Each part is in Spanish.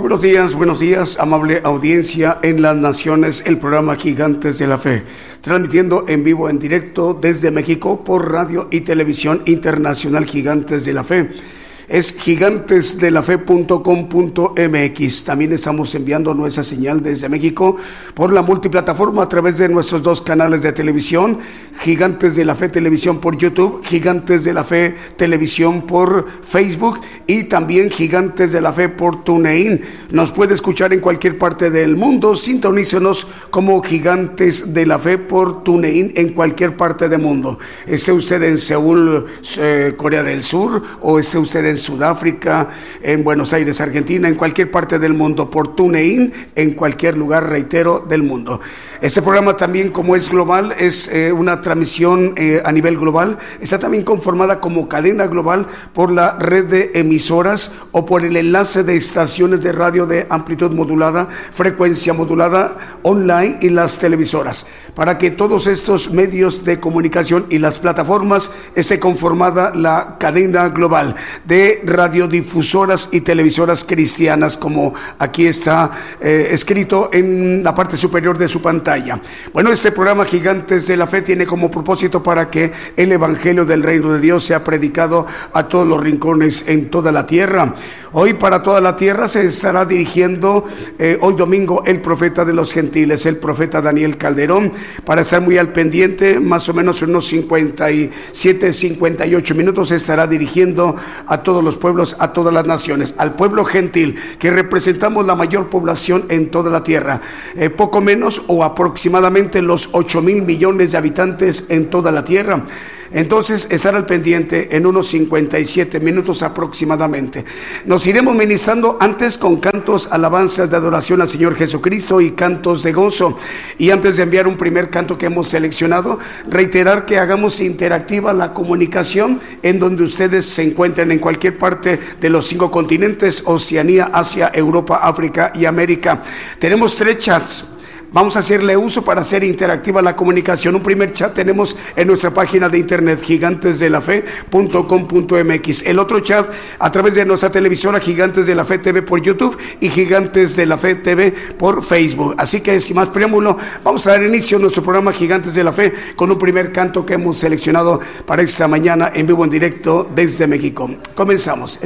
Buenos días, buenos días, amable audiencia en las naciones, el programa Gigantes de la Fe, transmitiendo en vivo, en directo desde México por radio y televisión internacional Gigantes de la Fe es gigantesdelafe.com.mx. También estamos enviando nuestra señal desde México por la multiplataforma a través de nuestros dos canales de televisión, Gigantes de la Fe Televisión por YouTube, Gigantes de la Fe Televisión por Facebook y también Gigantes de la Fe por TuneIn. Nos puede escuchar en cualquier parte del mundo. Sintonícenos como Gigantes de la Fe por TuneIn en cualquier parte del mundo. Esté usted en Seúl, eh, Corea del Sur, o esté usted en Sudáfrica, en Buenos Aires, Argentina, en cualquier parte del mundo, por TuneIn, en cualquier lugar, reitero, del mundo. Este programa también, como es global, es eh, una transmisión eh, a nivel global, está también conformada como cadena global por la red de emisoras o por el enlace de estaciones de radio de amplitud modulada, frecuencia modulada, online y las televisoras, para que todos estos medios de comunicación y las plataformas esté conformada la cadena global de radiodifusoras y televisoras cristianas, como aquí está eh, escrito en la parte superior de su pantalla. Bueno, este programa Gigantes de la Fe tiene como propósito para que el Evangelio del Reino de Dios sea predicado a todos los rincones en toda la tierra. Hoy para toda la tierra se estará dirigiendo eh, hoy domingo el profeta de los gentiles, el profeta Daniel Calderón, para estar muy al pendiente, más o menos unos 57, 58 minutos se estará dirigiendo a todos los pueblos, a todas las naciones, al pueblo gentil, que representamos la mayor población en toda la tierra, eh, poco menos o aproximadamente los 8 mil millones de habitantes en toda la tierra. Entonces, estar al pendiente en unos 57 minutos aproximadamente. Nos iremos ministrando antes con cantos, alabanzas de adoración al Señor Jesucristo y cantos de gozo. Y antes de enviar un primer canto que hemos seleccionado, reiterar que hagamos interactiva la comunicación en donde ustedes se encuentren en cualquier parte de los cinco continentes, Oceanía, Asia, Europa, África y América. Tenemos tres chats Vamos a hacerle uso para hacer interactiva la comunicación. Un primer chat tenemos en nuestra página de internet gigantesdelafe.com.mx. El otro chat a través de nuestra televisora Gigantes de la Fe TV por YouTube y Gigantes de la Fe TV por Facebook. Así que sin más preámbulo, vamos a dar inicio a nuestro programa Gigantes de la Fe con un primer canto que hemos seleccionado para esta mañana en vivo en directo desde México. Comenzamos.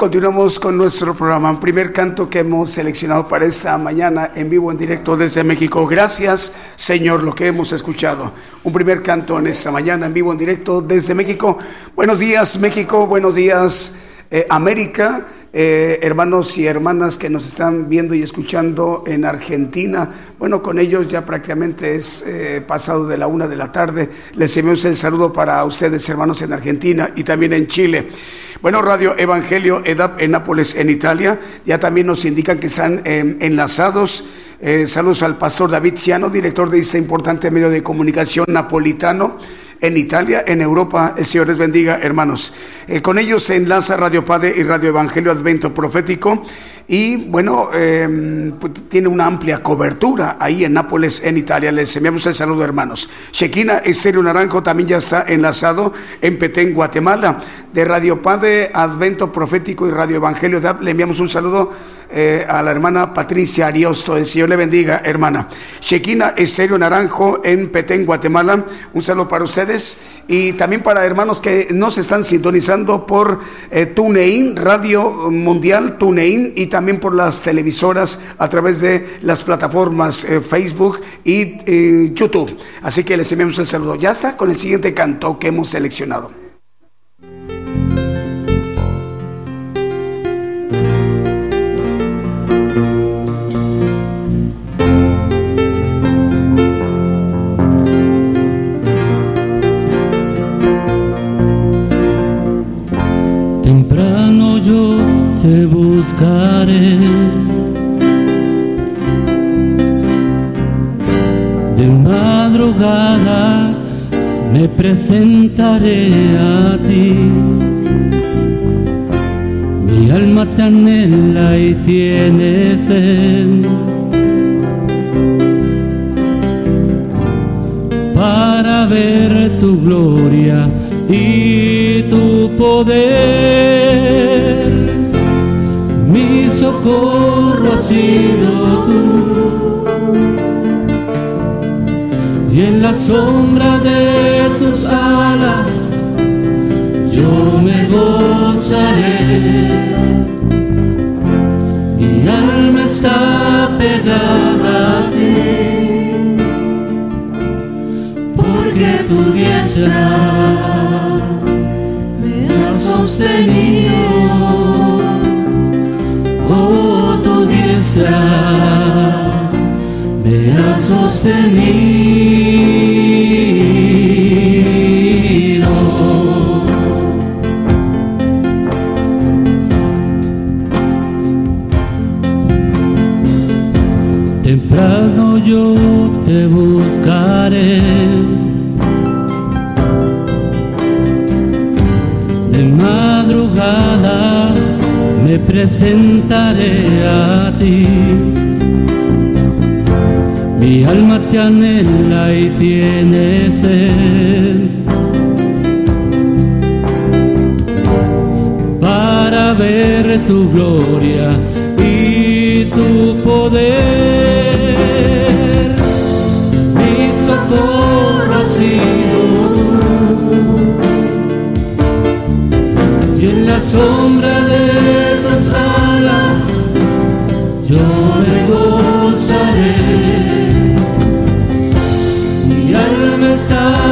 Continuamos con nuestro programa. Un primer canto que hemos seleccionado para esta mañana en vivo, en directo desde México. Gracias, Señor, lo que hemos escuchado. Un primer canto en esta mañana en vivo, en directo desde México. Buenos días, México. Buenos días, eh, América. Eh, hermanos y hermanas que nos están viendo y escuchando en Argentina. Bueno, con ellos ya prácticamente es eh, pasado de la una de la tarde. Les enviamos el saludo para ustedes, hermanos en Argentina y también en Chile. Bueno, Radio Evangelio EDAP en Nápoles, en Italia, ya también nos indican que están eh, enlazados. Eh, saludos al pastor David Ciano, director de este importante medio de comunicación napolitano en Italia, en Europa. El Señor les bendiga, hermanos. Eh, con ellos se enlaza Radio Padre y Radio Evangelio Advento Profético. Y bueno, eh, pues, tiene una amplia cobertura ahí en Nápoles, en Italia. Les enviamos el saludo, hermanos. Shekina Estéreo Naranjo también ya está enlazado en Petén, Guatemala. De Radio Padre Advento Profético y Radio Evangelio le enviamos un saludo eh, a la hermana Patricia Ariosto. El Señor le bendiga, hermana. Shekina Estéreo Naranjo en Petén, Guatemala. Un saludo para ustedes y también para hermanos que nos están sintonizando por eh, TuneIn, Radio Mundial TuneIn y también por las televisoras a través de las plataformas eh, Facebook y eh, YouTube. Así que les enviamos el saludo. Ya está con el siguiente canto que hemos seleccionado. De madrugada me presentaré a ti. Mi alma te anhela y tiene sed. Para ver tu gloria y tu poder. Socorro ha sido tú. Y en la sombra de tus alas yo me gozaré. Mi alma está pegada a ti porque tu diestra me ha sostenido. Me ha sostenido. Temprano yo te buscaré. Presentaré a ti. Mi alma te anhela y tiene sed. Para ver tu gloria y tu poder. Mi socorro ha. Y en la sombra de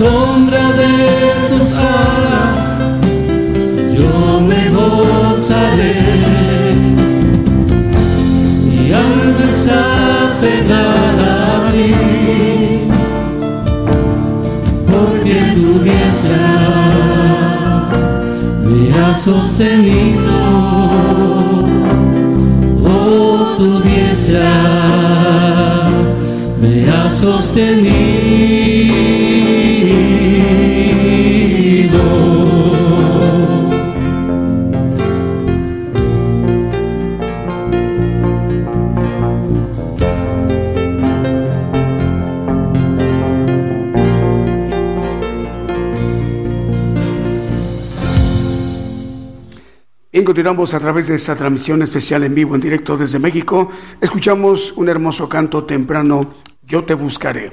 sombra de tus alas yo me gozaré. Mi alma está pegada a ti, porque tu diestra me ha sostenido. Oh, tu diestra me ha sostenido. Continuamos a través de esta transmisión especial en vivo, en directo desde México. Escuchamos un hermoso canto temprano, Yo te buscaré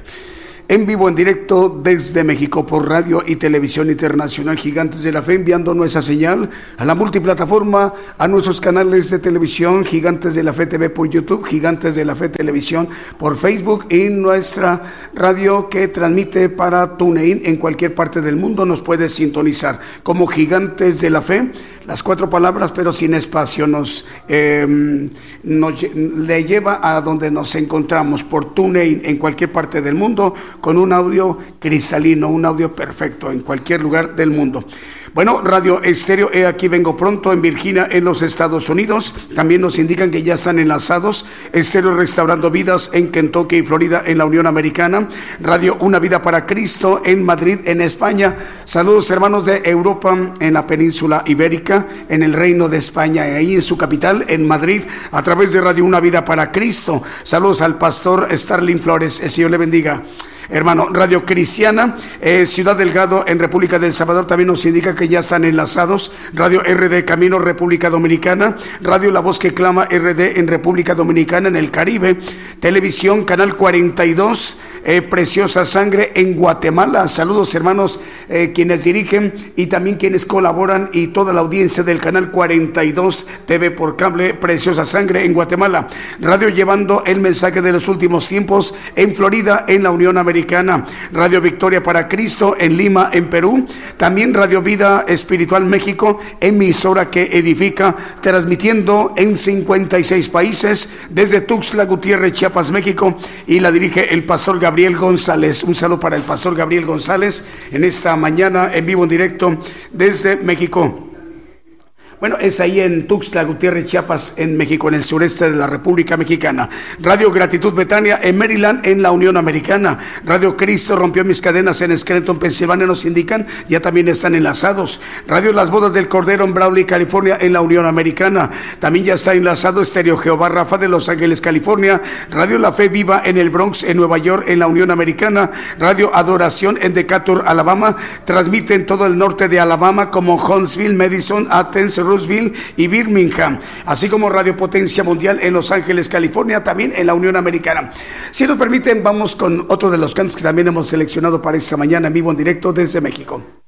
en vivo, en directo desde México por radio y televisión internacional Gigantes de la Fe, enviando nuestra señal a la multiplataforma, a nuestros canales de televisión, Gigantes de la Fe TV por YouTube, Gigantes de la Fe Televisión por Facebook y nuestra radio que transmite para TuneIn en cualquier parte del mundo. Nos puede sintonizar como Gigantes de la Fe las cuatro palabras, pero sin espacio, nos, em, nos, le lleva a donde nos encontramos por TuneIn en cualquier parte del mundo con un audio cristalino, un audio perfecto en cualquier lugar del mundo. Bueno, Radio Estéreo, he aquí vengo pronto en Virginia, en los Estados Unidos. También nos indican que ya están enlazados. Estéreo Restaurando Vidas en Kentucky y Florida, en la Unión Americana. Radio Una Vida para Cristo en Madrid, en España. Saludos hermanos de Europa, en la península ibérica, en el Reino de España, ahí en su capital, en Madrid, a través de Radio Una Vida para Cristo. Saludos al pastor Starling Flores. El Señor le bendiga. Hermano, Radio Cristiana, eh, Ciudad Delgado en República del Salvador también nos indica que ya están enlazados. Radio RD Camino República Dominicana, Radio La Voz que Clama RD en República Dominicana, en el Caribe, Televisión Canal 42, eh, Preciosa Sangre en Guatemala. Saludos hermanos eh, quienes dirigen y también quienes colaboran y toda la audiencia del Canal 42 TV por cable Preciosa Sangre en Guatemala. Radio llevando el mensaje de los últimos tiempos en Florida, en la Unión Americana. Radio Victoria para Cristo en Lima, en Perú, también Radio Vida Espiritual México, emisora que edifica, transmitiendo en 56 países desde Tuxtla Gutiérrez, Chiapas, México, y la dirige el pastor Gabriel González. Un saludo para el pastor Gabriel González en esta mañana en vivo en directo desde México. Bueno, es ahí en Tuxtla Gutiérrez, Chiapas, en México, en el sureste de la República Mexicana. Radio Gratitud Betania en Maryland, en la Unión Americana. Radio Cristo rompió mis cadenas en Scranton, Pensilvania, nos indican, ya también están enlazados. Radio Las Bodas del Cordero en Brawley, California, en la Unión Americana. También ya está enlazado Estéreo Jehová Rafa de Los Ángeles, California. Radio La Fe Viva en el Bronx, en Nueva York, en la Unión Americana. Radio Adoración en Decatur, Alabama. Transmite en todo el norte de Alabama como Huntsville, Madison, Athens, Roosevelt y Birmingham, así como Radio Potencia Mundial en Los Ángeles, California, también en la Unión Americana. Si nos permiten, vamos con otro de los cantos que también hemos seleccionado para esta mañana en vivo en directo desde México.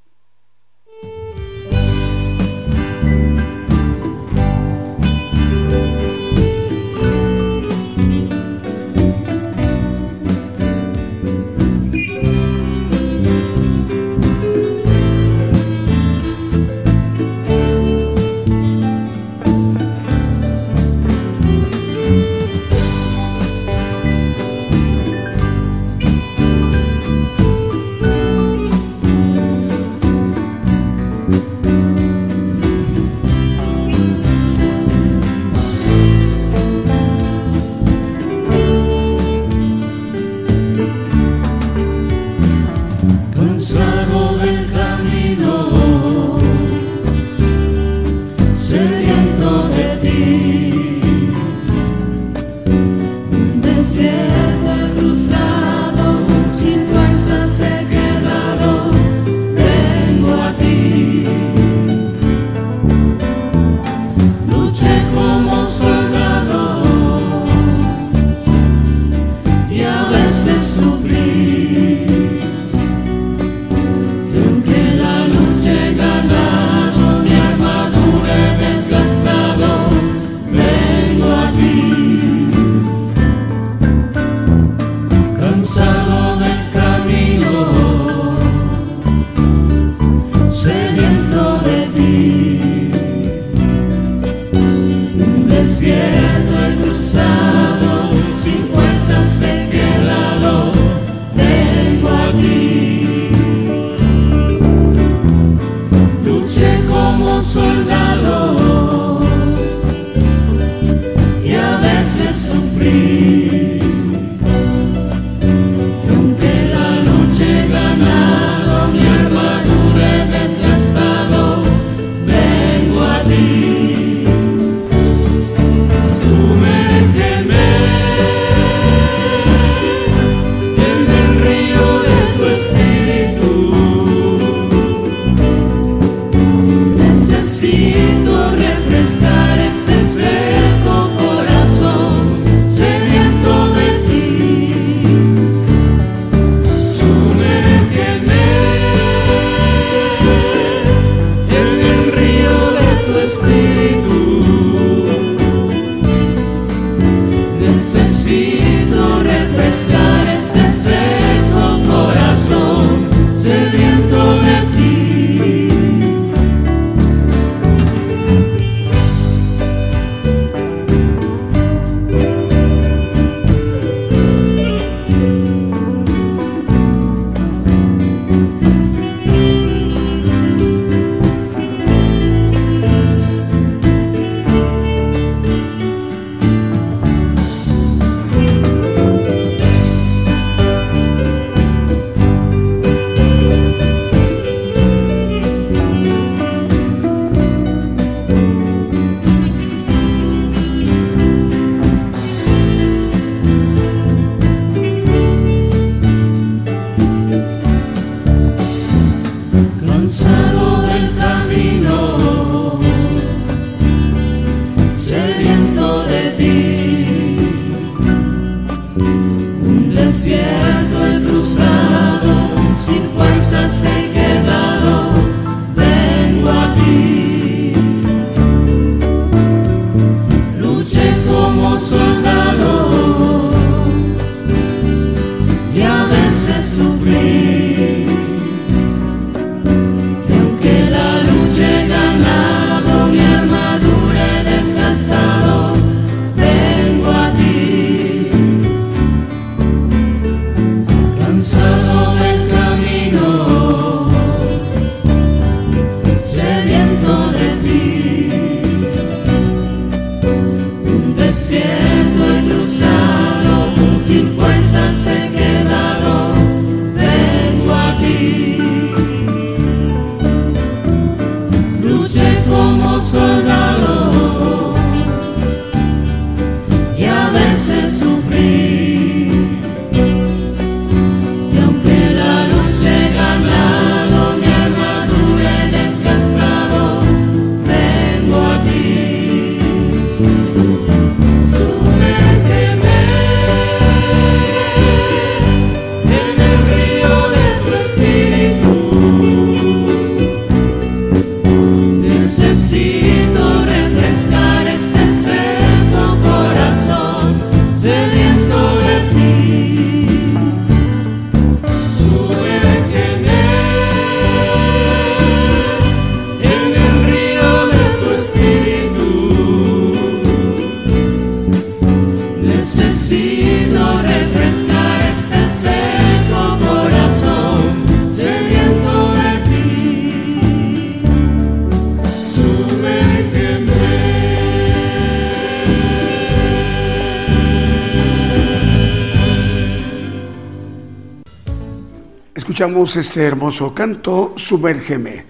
Escuchamos este hermoso canto, Sumérgeme.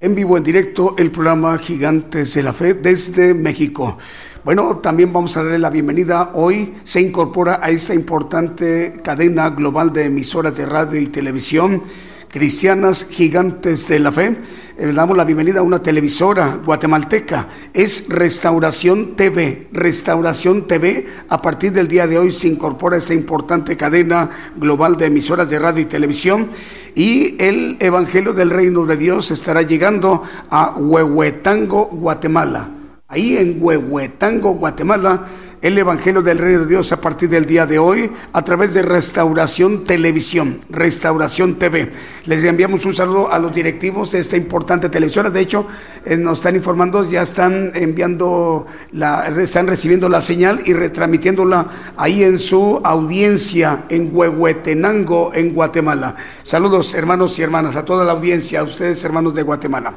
En vivo, en directo, el programa Gigantes de la Fe desde México. Bueno, también vamos a darle la bienvenida. Hoy se incorpora a esta importante cadena global de emisoras de radio y televisión cristianas gigantes de la fe le eh, damos la bienvenida a una televisora guatemalteca. Es Restauración TV. Restauración TV, a partir del día de hoy se incorpora esta importante cadena global de emisoras de radio y televisión. Y el Evangelio del Reino de Dios estará llegando a Huehuetango, Guatemala. Ahí en Huehuetango, Guatemala el Evangelio del Reino de Dios a partir del día de hoy a través de Restauración Televisión, Restauración TV. Les enviamos un saludo a los directivos de esta importante televisora. De hecho, eh, nos están informando, ya están enviando, la, están recibiendo la señal y retransmitiéndola ahí en su audiencia en Huehuetenango, en Guatemala. Saludos hermanos y hermanas, a toda la audiencia, a ustedes hermanos de Guatemala.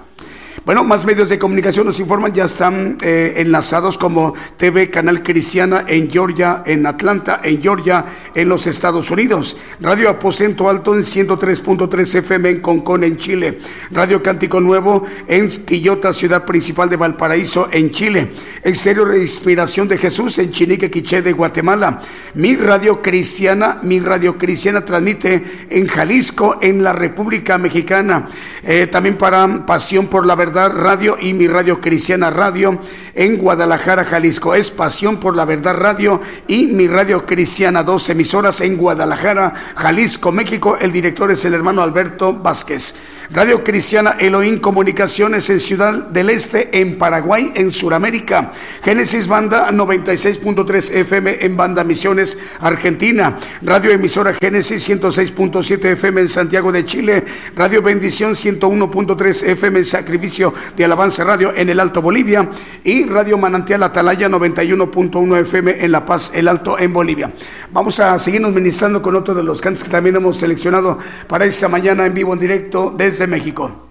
Bueno, más medios de comunicación nos informan, ya están eh, enlazados como TV Canal Cristiana en Georgia, en Atlanta, en Georgia, en los Estados Unidos. Radio Aposento Alto en 103.3 FM en Concón, en Chile. Radio Cántico Nuevo en Quillota, ciudad principal de Valparaíso, en Chile. Exterior de Inspiración de Jesús en Chinique, Quiché de Guatemala. Mi Radio Cristiana, mi Radio Cristiana transmite en Jalisco, en la República Mexicana. Eh, también para Pasión por la Verdad Radio y mi Radio Cristiana Radio en Guadalajara, Jalisco. Es Pasión por la Verdad Radio y mi Radio Cristiana, dos emisoras en Guadalajara, Jalisco, México. El director es el hermano Alberto Vázquez. Radio Cristiana Elohim Comunicaciones en Ciudad del Este, en Paraguay, en Sudamérica. Génesis Banda 96.3 FM en Banda Misiones, Argentina. Radio Emisora Génesis 106.7 FM en Santiago de Chile. Radio Bendición 101.3 FM en Sacrificio de Alabanza Radio en el Alto Bolivia. Y Radio Manantial Atalaya 91.1 FM en La Paz, el Alto en Bolivia. Vamos a seguirnos ministrando con otro de los cantos que también hemos seleccionado para esta mañana en vivo, en directo desde de México.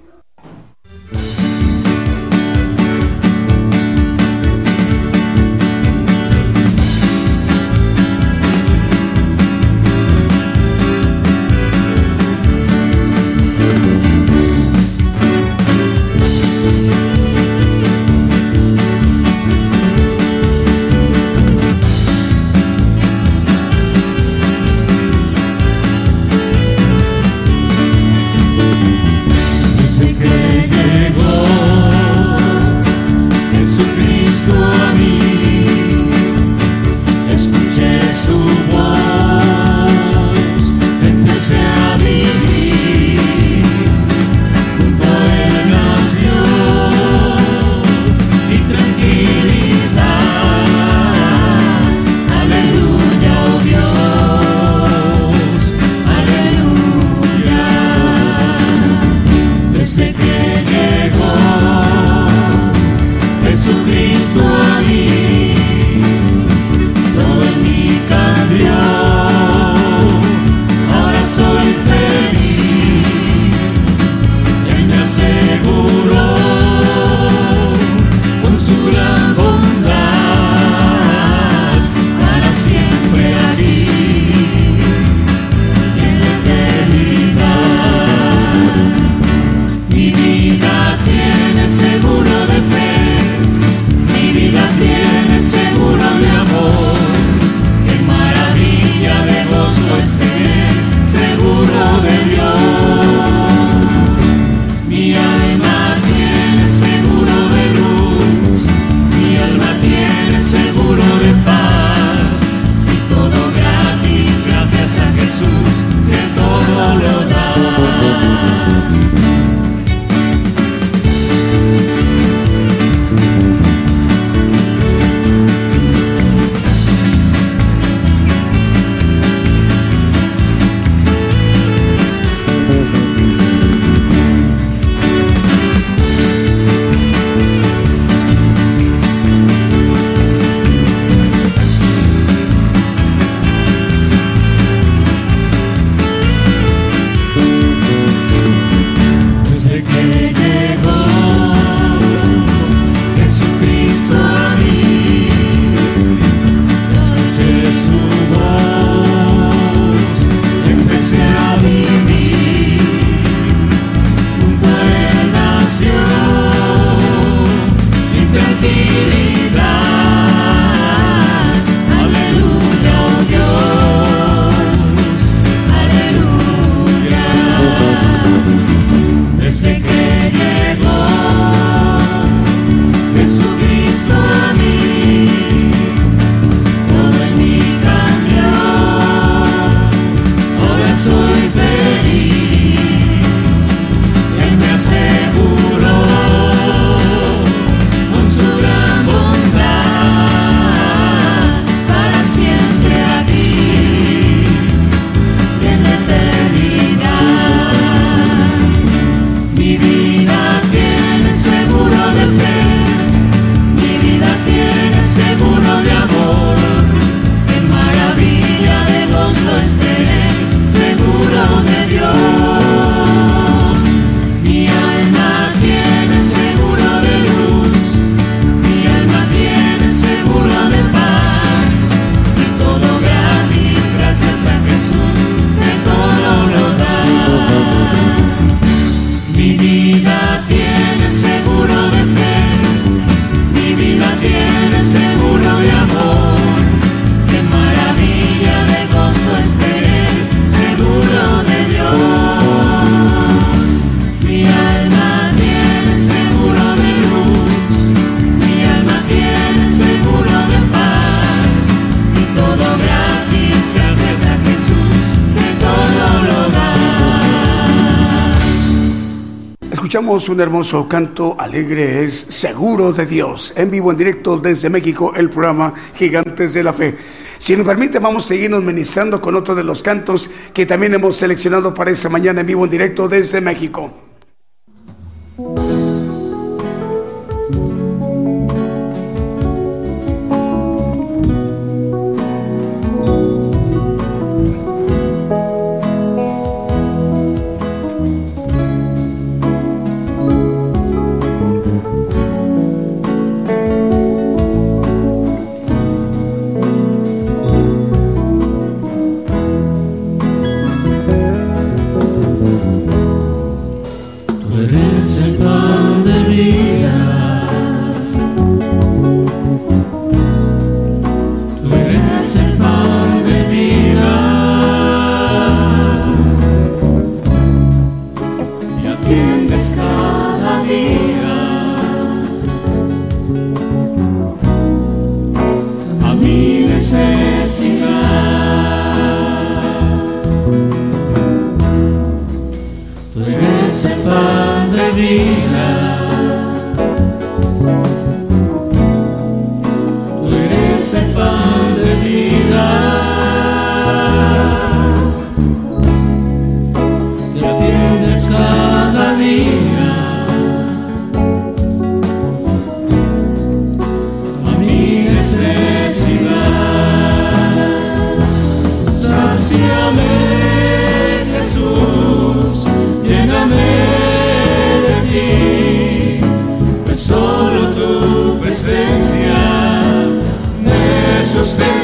Escuchamos un hermoso canto alegre, es Seguro de Dios, en vivo, en directo desde México, el programa Gigantes de la Fe. Si nos permite, vamos a seguirnos ministrando con otro de los cantos que también hemos seleccionado para esta mañana en vivo, en directo desde México. você.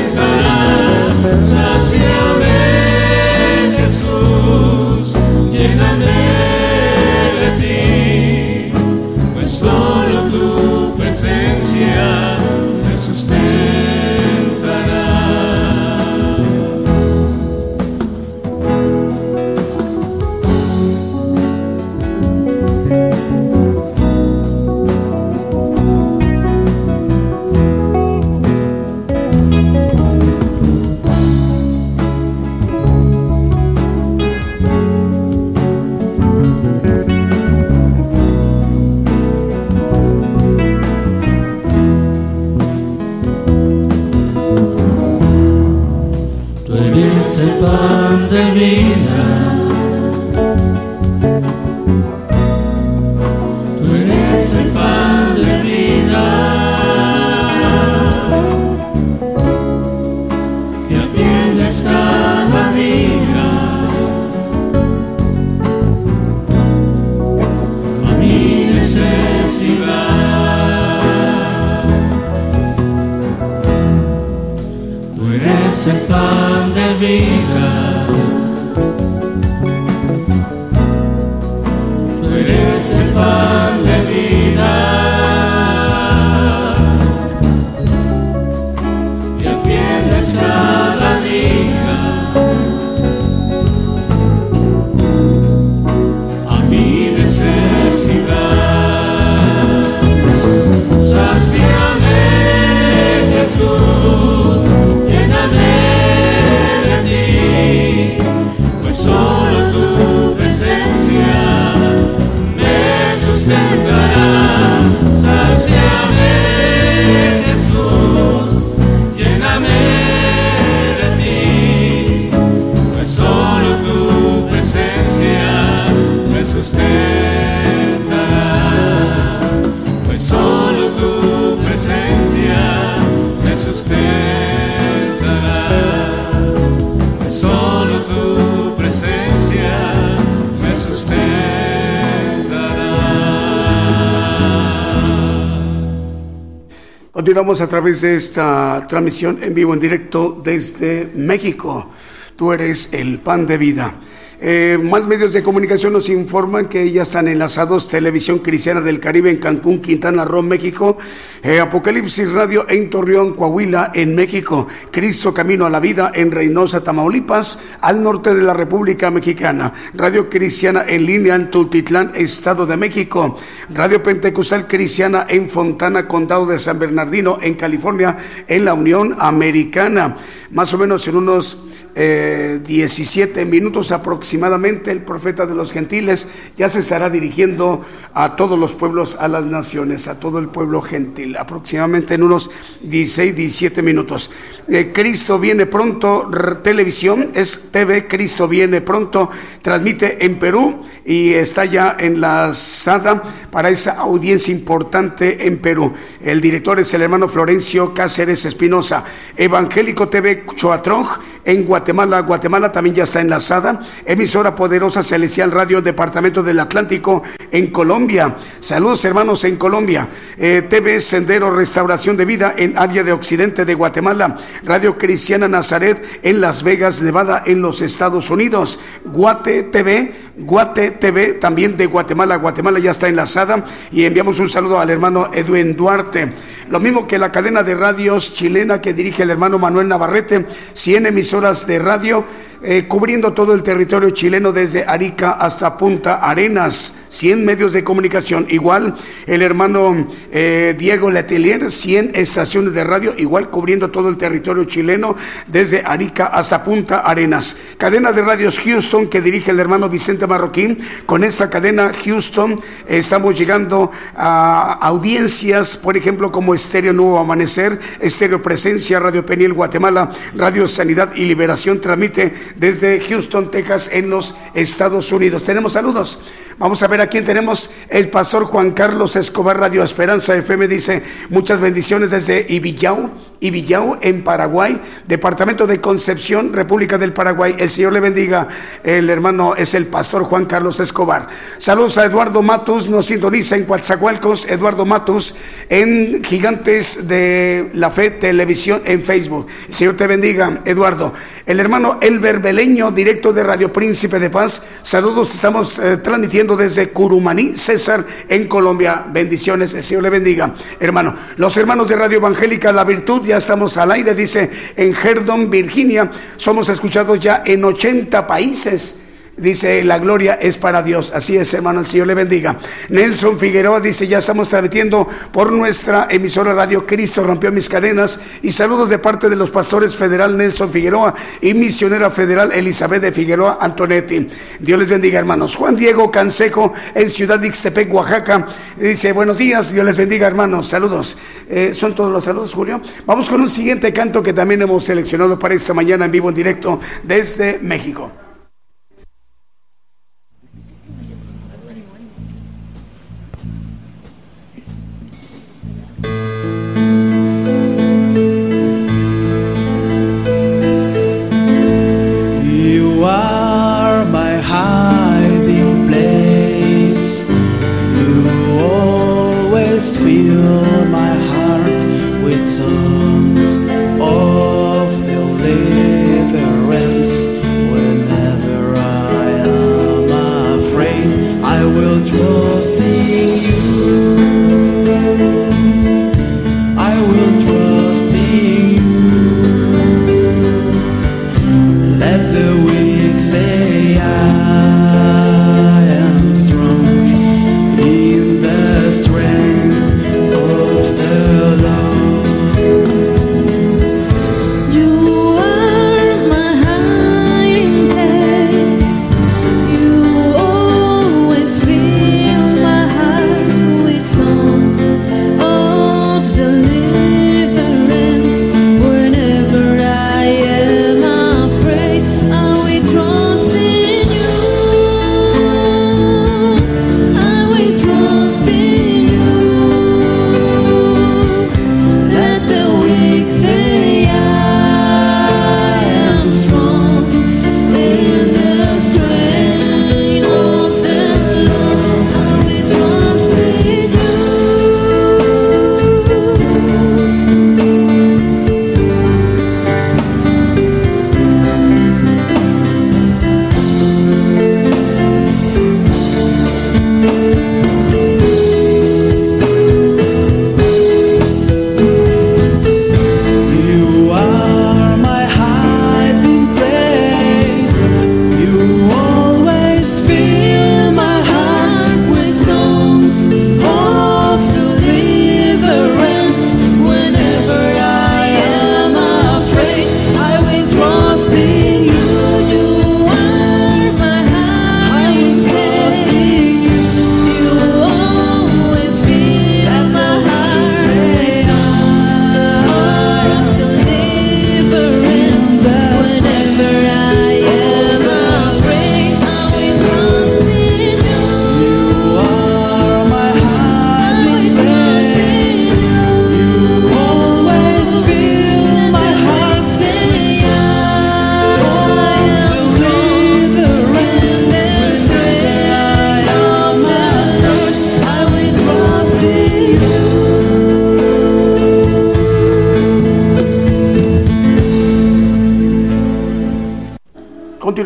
A través de esta transmisión en vivo, en directo desde México. Tú eres el pan de vida. Eh, más medios de comunicación nos informan que ya están enlazados Televisión Cristiana del Caribe en Cancún, Quintana Roo, México, eh, Apocalipsis Radio en Torreón, Coahuila, en México, Cristo Camino a la Vida en Reynosa, Tamaulipas, al norte de la República Mexicana, Radio Cristiana en línea en Tultitlán, Estado de México, Radio Pentecostal Cristiana en Fontana, Condado de San Bernardino, en California, en la Unión Americana, más o menos en unos 17 eh, minutos aproximadamente aproximadamente el profeta de los gentiles ya se estará dirigiendo a todos los pueblos, a las naciones, a todo el pueblo gentil, aproximadamente en unos 16, 17 minutos. Eh, Cristo viene pronto, televisión, es TV, Cristo viene pronto, transmite en Perú y está ya en la SADA para esa audiencia importante en Perú. El director es el hermano Florencio Cáceres Espinosa. Evangélico TV Choatrón en Guatemala. Guatemala también ya está enlazada. Emisora Poderosa Celestial Radio Departamento del Atlántico en Colombia. Saludos hermanos en Colombia. Eh, TV Sendero Restauración de Vida en área de Occidente de Guatemala. Radio Cristiana Nazaret en Las Vegas, Nevada en los Estados Unidos. Guate TV Guate TV, también de Guatemala. Guatemala ya está enlazada y enviamos un saludo al hermano Edwin Duarte. Lo mismo que la cadena de radios chilena que dirige el hermano Manuel Navarrete, 100 emisoras de radio eh, cubriendo todo el territorio chileno desde Arica hasta Punta Arenas. 100 medios de comunicación, igual el hermano eh, Diego Letelier, 100 estaciones de radio, igual cubriendo todo el territorio chileno desde Arica hasta Punta Arenas. Cadena de radios Houston que dirige el hermano Vicente Marroquín. Con esta cadena Houston estamos llegando a audiencias, por ejemplo, como Estéreo Nuevo Amanecer, Estéreo Presencia, Radio Peniel Guatemala, Radio Sanidad y Liberación transmite desde Houston, Texas, en los Estados Unidos. Tenemos saludos. Vamos a ver a quién tenemos. El pastor Juan Carlos Escobar, Radio Esperanza FM, dice muchas bendiciones desde Ibillau, Ibillau en Paraguay, Departamento de Concepción, República del Paraguay. El Señor le bendiga. El hermano es el pastor Juan Carlos Escobar. Saludos a Eduardo Matus, nos sintoniza en Coatzacoalcos. Eduardo Matus en Gigantes de la Fe Televisión en Facebook. El Señor te bendiga, Eduardo. El hermano Elber Beleño, directo de Radio Príncipe de Paz. Saludos, estamos eh, transmitiendo desde Curumaní, César, en Colombia. Bendiciones, el Señor le bendiga, hermano. Los hermanos de Radio Evangélica La Virtud, ya estamos al aire, dice en Herdon, Virginia. Somos escuchados ya en 80 países. Dice, la gloria es para Dios. Así es, hermano, el Señor le bendiga. Nelson Figueroa dice, ya estamos transmitiendo por nuestra emisora Radio Cristo, rompió mis cadenas. Y saludos de parte de los pastores federal Nelson Figueroa y misionera federal Elizabeth de Figueroa Antonetti. Dios les bendiga, hermanos. Juan Diego Canseco en Ciudad de Ixtepec, Oaxaca. Dice, buenos días, Dios les bendiga, hermanos. Saludos. Eh, son todos los saludos, Julio. Vamos con un siguiente canto que también hemos seleccionado para esta mañana en vivo, en directo desde México.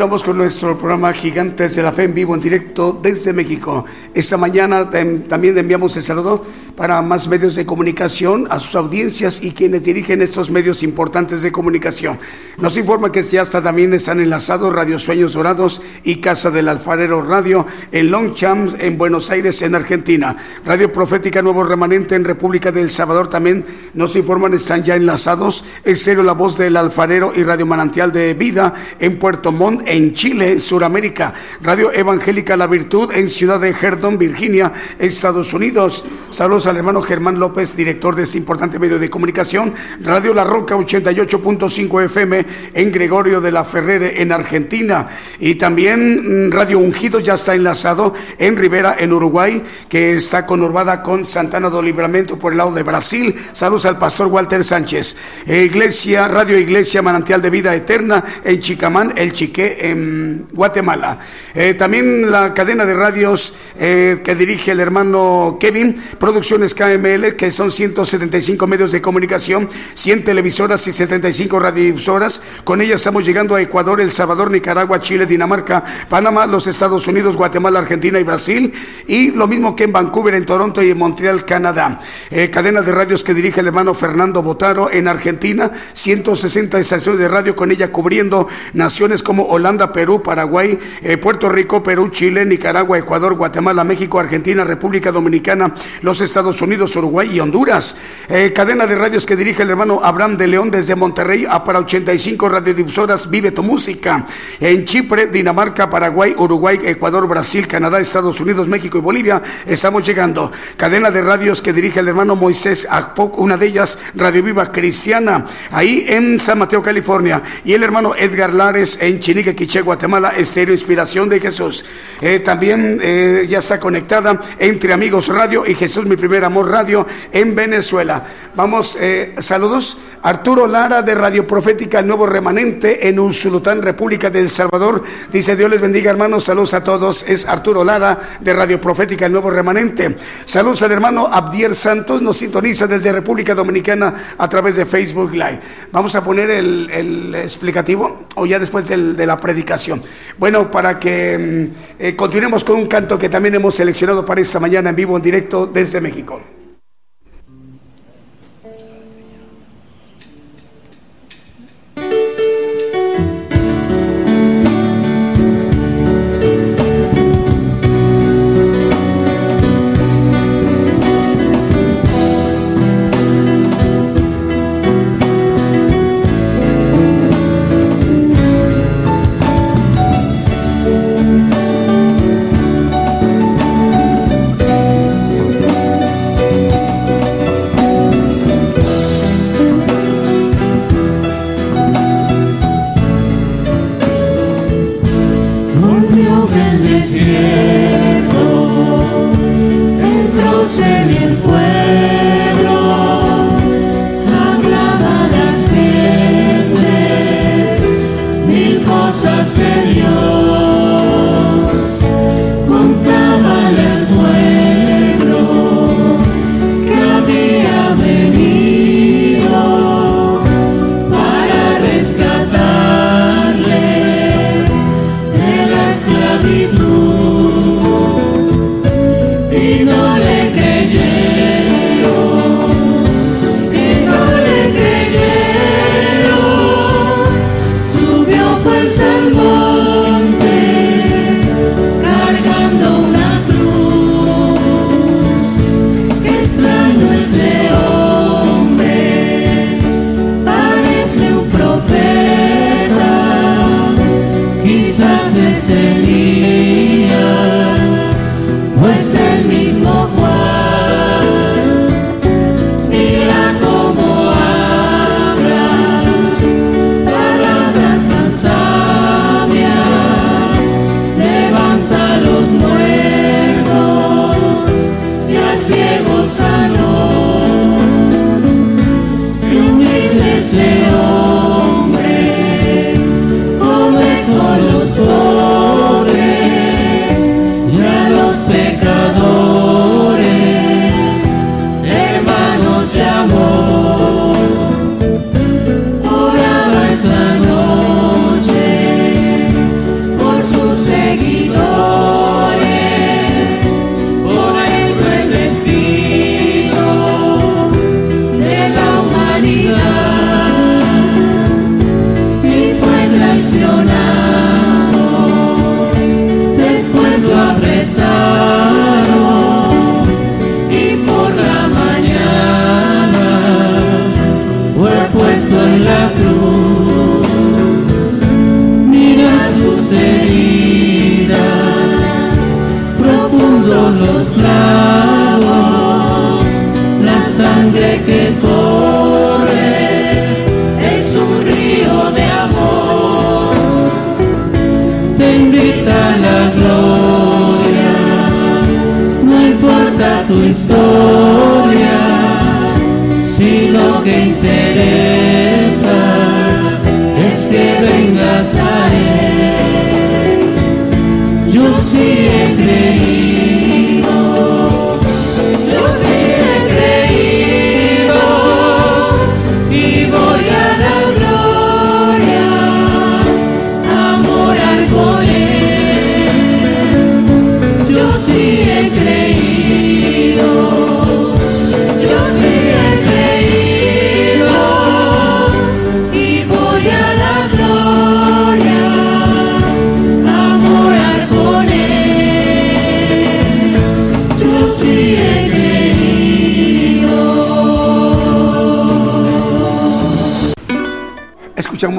Continuamos con nuestro programa Gigantes de la Fe en vivo, en directo desde México. Esta mañana también enviamos el saludo para más medios de comunicación, a sus audiencias y quienes dirigen estos medios importantes de comunicación. Nos informa que ya hasta también están enlazados Radio Sueños Dorados y Casa del Alfarero Radio en Longchamp, en Buenos Aires, en Argentina. Radio Profética Nuevo Remanente en República del Salvador también nos informan, están ya enlazados. Estéreo La Voz del Alfarero y Radio Manantial de Vida en Puerto Montt en Chile, Suramérica. Radio Evangélica La Virtud en Ciudad de Herdon, Virginia, Estados Unidos. Saludos al hermano Germán López, director de este importante medio de comunicación. Radio La Roca 88.5 FM en Gregorio de la Ferrere, en Argentina. Y también mm, Radio Ungido ya está enlazado en Rivera, en Uruguay, que está conurbada con Santana do Libramento por el lado de Brasil. Saludos al pastor Walter Sánchez. Iglesia, Radio Iglesia Manantial de Vida Eterna en Chicamán, el Chiquén que en Guatemala. Eh, también la cadena de radios eh, que dirige el hermano Kevin, Producciones KML, que son 175 medios de comunicación, 100 televisoras y 75 radiodifusoras. Con ellas estamos llegando a Ecuador, El Salvador, Nicaragua, Chile, Dinamarca, Panamá, los Estados Unidos, Guatemala, Argentina y Brasil. Y lo mismo que en Vancouver, en Toronto y en Montreal, Canadá. Eh, cadena de radios que dirige el hermano Fernando Botaro en Argentina, 160 estaciones de radio con ella cubriendo naciones como Holanda, Perú, Paraguay, eh, Puerto Rico, Perú, Chile, Nicaragua, Ecuador, Guatemala, México, Argentina, República Dominicana, los Estados Unidos, Uruguay y Honduras. Eh, cadena de radios que dirige el hermano Abraham de León desde Monterrey a para 85 radiodifusoras Vive tu Música. En Chipre, Dinamarca, Paraguay, Uruguay, Ecuador, Brasil, Canadá, Estados Unidos, México y Bolivia estamos llegando. Cadena de radios que dirige el hermano Moisés Akpok, una de ellas Radio Viva Cristiana, ahí en San Mateo, California. Y el hermano Edgar Lares en Chinique, Quiche, Guatemala, Estéreo Inspiración de Jesús. Eh, también eh, ya está conectada entre Amigos Radio y Jesús, mi primer amor radio en Venezuela. Vamos, eh, saludos. Arturo Lara de Radio Profética Nuevo Remanente en Unsulután, República del Salvador. Dice Dios les bendiga, hermanos. Saludos a todos. Es Arturo Lara de Radio Profética Nuevo Remanente. Saludos al hermano Abdier Santos. Nos sintoniza desde República Dominicana a través de Facebook Live. Vamos a poner el, explicativo o ya después del la predicación. Bueno, para que mm, eh, continuemos con un canto que también hemos seleccionado para esta mañana en vivo, en directo desde México.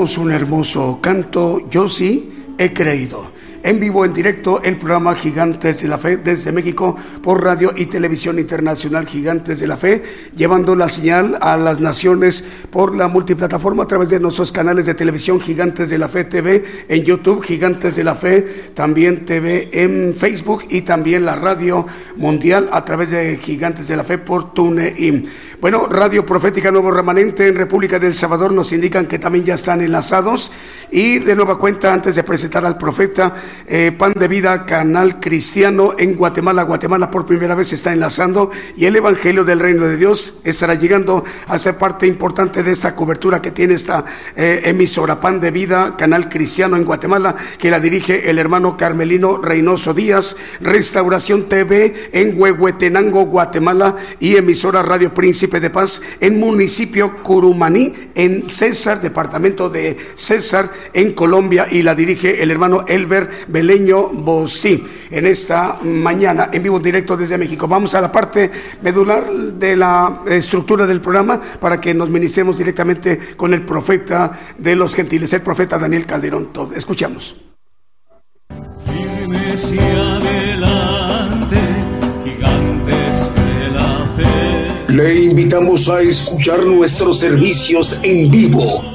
Un hermoso canto, Yo sí he creído. En vivo, en directo, el programa Gigantes de la Fe desde México por radio y televisión internacional Gigantes de la Fe, llevando la señal a las naciones por la multiplataforma a través de nuestros canales de televisión Gigantes de la Fe TV, en YouTube Gigantes de la Fe, también TV en Facebook y también la radio mundial a través de Gigantes de la Fe por TuneIn. Bueno, Radio Profética Nuevo Remanente en República del Salvador nos indican que también ya están enlazados y de nueva cuenta antes de presentar al profeta eh, Pan de Vida Canal Cristiano en Guatemala, Guatemala por primera vez se está enlazando y el Evangelio del Reino de Dios estará llegando a ser parte importante de esta cobertura que tiene esta eh, emisora Pan de Vida Canal Cristiano en Guatemala que la dirige el hermano Carmelino Reynoso Díaz, Restauración TV en Huehuetenango, Guatemala y emisora Radio Príncipe de Paz en municipio Curumaní en César, departamento de César en Colombia y la dirige el hermano Elber Beleño Bosí en esta mañana en vivo directo desde México. Vamos a la parte medular de la estructura del programa para que nos ministremos directamente con el profeta de los gentiles, el profeta Daniel Calderón. Todo. Escuchamos. Firmes y adelante, gigantes de la fe. Le invitamos a escuchar nuestros servicios en vivo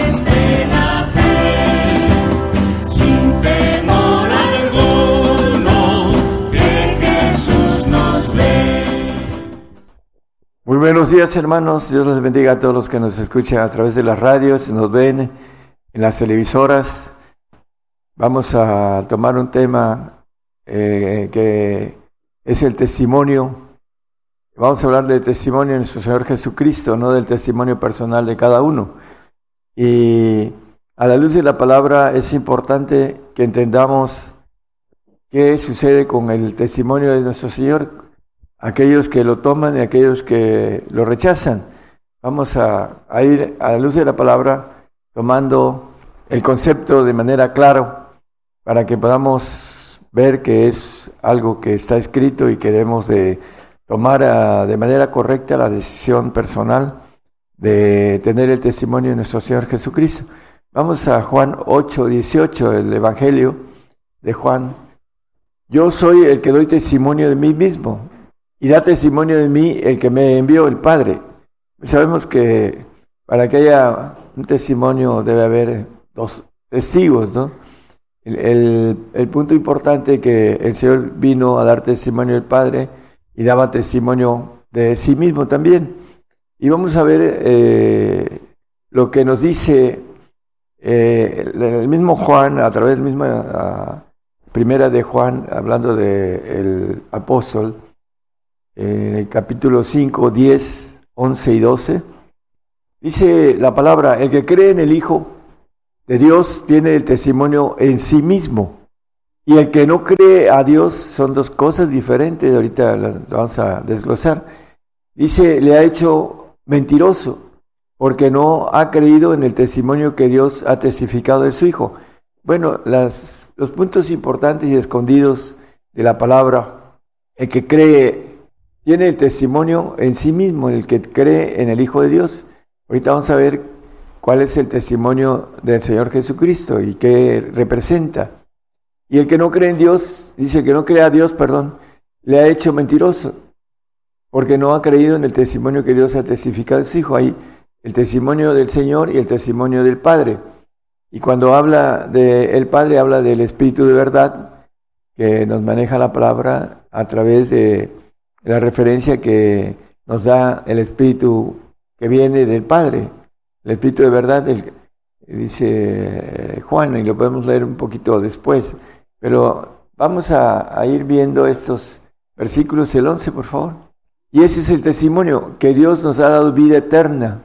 Muy buenos días hermanos, Dios les bendiga a todos los que nos escuchan a través de las radios, nos ven en las televisoras. Vamos a tomar un tema eh, que es el testimonio. Vamos a hablar del testimonio de nuestro Señor Jesucristo, no del testimonio personal de cada uno. Y a la luz de la palabra es importante que entendamos qué sucede con el testimonio de nuestro Señor, aquellos que lo toman y aquellos que lo rechazan. Vamos a, ir a la luz de la palabra tomando el concepto de manera clara para que podamos ver que es algo que está escrito y queremos de tomar ah, de manera correcta la decisión personal de tener el testimonio de nuestro Señor Jesucristo. Vamos a Juan 8, 18, el Evangelio de Juan. Yo soy el que doy testimonio de mí mismo y da testimonio de mí el que me envió el Padre. Sabemos que para que haya un testimonio debe haber dos testigos, ¿no? El, el, punto importante que el Señor vino a dar testimonio del Padre y daba testimonio de sí mismo también. Y vamos a ver eh, lo que nos dice eh, el, mismo Juan, a través misma uh, primera de Juan, hablando del de apóstol, en el capítulo 5, 10, 11 y 12, dice la palabra, el que cree en el Hijo de Dios tiene el testimonio en sí mismo. Y el que no cree a Dios son dos cosas diferentes, ahorita vamos a desglosar. dice, le ha hecho mentiroso, porque no ha creído en el testimonio que Dios ha testificado de su Hijo. Bueno, los puntos importantes y escondidos de la palabra, el que cree tiene el testimonio en sí mismo, el que cree en el Hijo de Dios. Ahorita vamos a ver cuál es el testimonio del Señor Jesucristo y qué representa. Y el que no cree en Dios, dice que no cree a Dios, perdón, le ha hecho mentiroso, porque no ha creído en el testimonio que Dios ha testificado de su Hijo. Hay el testimonio del Señor y el testimonio del Padre. Y cuando habla del Padre, habla del Espíritu de verdad, que nos maneja la palabra a través de la referencia que nos da el Espíritu que viene del Padre, el Espíritu de verdad, dice Juan, y lo podemos leer un poquito después, pero vamos a, a ir viendo estos versículos, el 11, por favor. Y ese es el testimonio, que Dios nos ha dado vida eterna,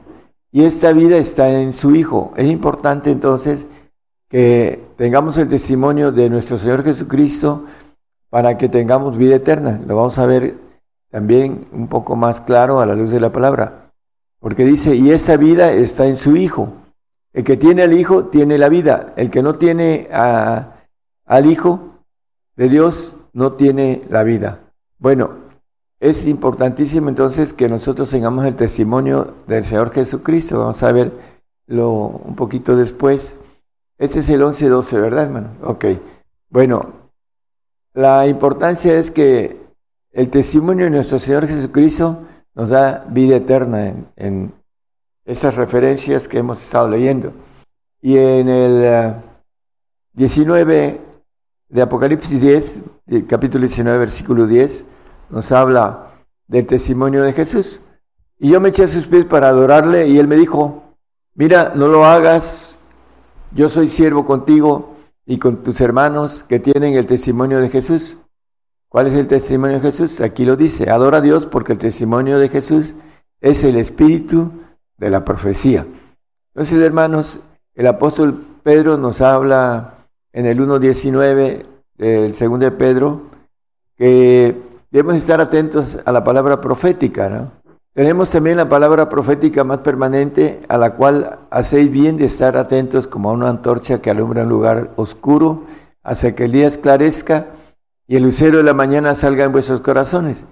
y esta vida está en su Hijo. Es importante entonces que tengamos el testimonio de nuestro Señor Jesucristo para que tengamos vida eterna. Lo vamos a ver también un poco más claro a la luz de la palabra. Porque dice, y esa vida está en su Hijo. El que tiene al Hijo tiene la vida. El que no tiene al Hijo de Dios no tiene la vida. Bueno, es importantísimo entonces que nosotros tengamos el testimonio del Señor Jesucristo. Vamos a verlo un poquito después. Este es el 11-12, ¿verdad, hermano? Ok. Bueno, la importancia es que el testimonio de nuestro Señor Jesucristo nos da vida eterna en, esas referencias que hemos estado leyendo. Y en el 19 eh, de Apocalipsis 10, capítulo 19, versículo 10, nos habla del testimonio de Jesús. Y yo me eché a sus pies para adorarle y él me dijo, mira, no lo hagas, yo soy siervo contigo y con tus hermanos que tienen el testimonio de Jesús. ¿Cuál es el testimonio de Jesús? Aquí lo dice, adora a Dios porque el testimonio de Jesús es el espíritu de la profecía. Entonces, hermanos, el apóstol Pedro nos habla en el 1.19 del segundo de Pedro que debemos estar atentos a la palabra profética. Tenemos también la palabra profética más permanente a la cual hacéis bien de estar atentos como a una antorcha que alumbra un lugar oscuro hasta que el día esclarezca y el lucero de la mañana salga en vuestros corazones.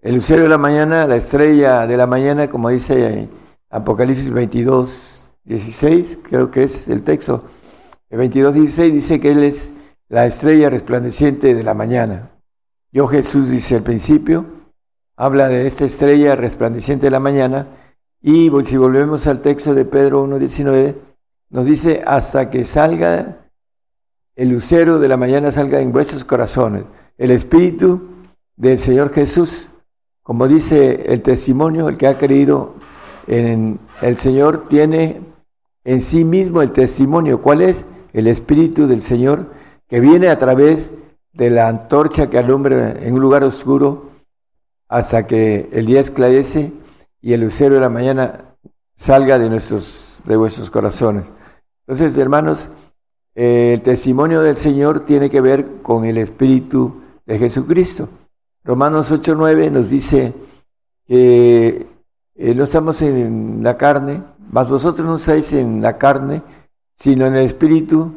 El lucero de la mañana, la estrella de la mañana, como dice Apocalipsis 22, 16, creo que es el texto. El 22, 16 dice que Él es la estrella resplandeciente de la mañana. Yo Jesús dice al principio, habla de esta estrella resplandeciente de la mañana, y si volvemos al texto de Pedro 1.19, nos dice hasta que salga el lucero de la mañana salga en vuestros corazones, el Espíritu del Señor Jesús, como dice el testimonio, el que ha creído en el Señor tiene en sí mismo el testimonio. ¿Cuál es? El Espíritu del Señor que viene a través de la antorcha que alumbra en un lugar oscuro hasta que el día esclarece y el lucero de la mañana salga de nuestros de vuestros corazones. Entonces, hermanos, el testimonio del Señor tiene que ver con el Espíritu de Jesucristo. Romanos 8:9 nos dice que eh, no estamos en la carne, mas vosotros no estáis en la carne, sino en el Espíritu.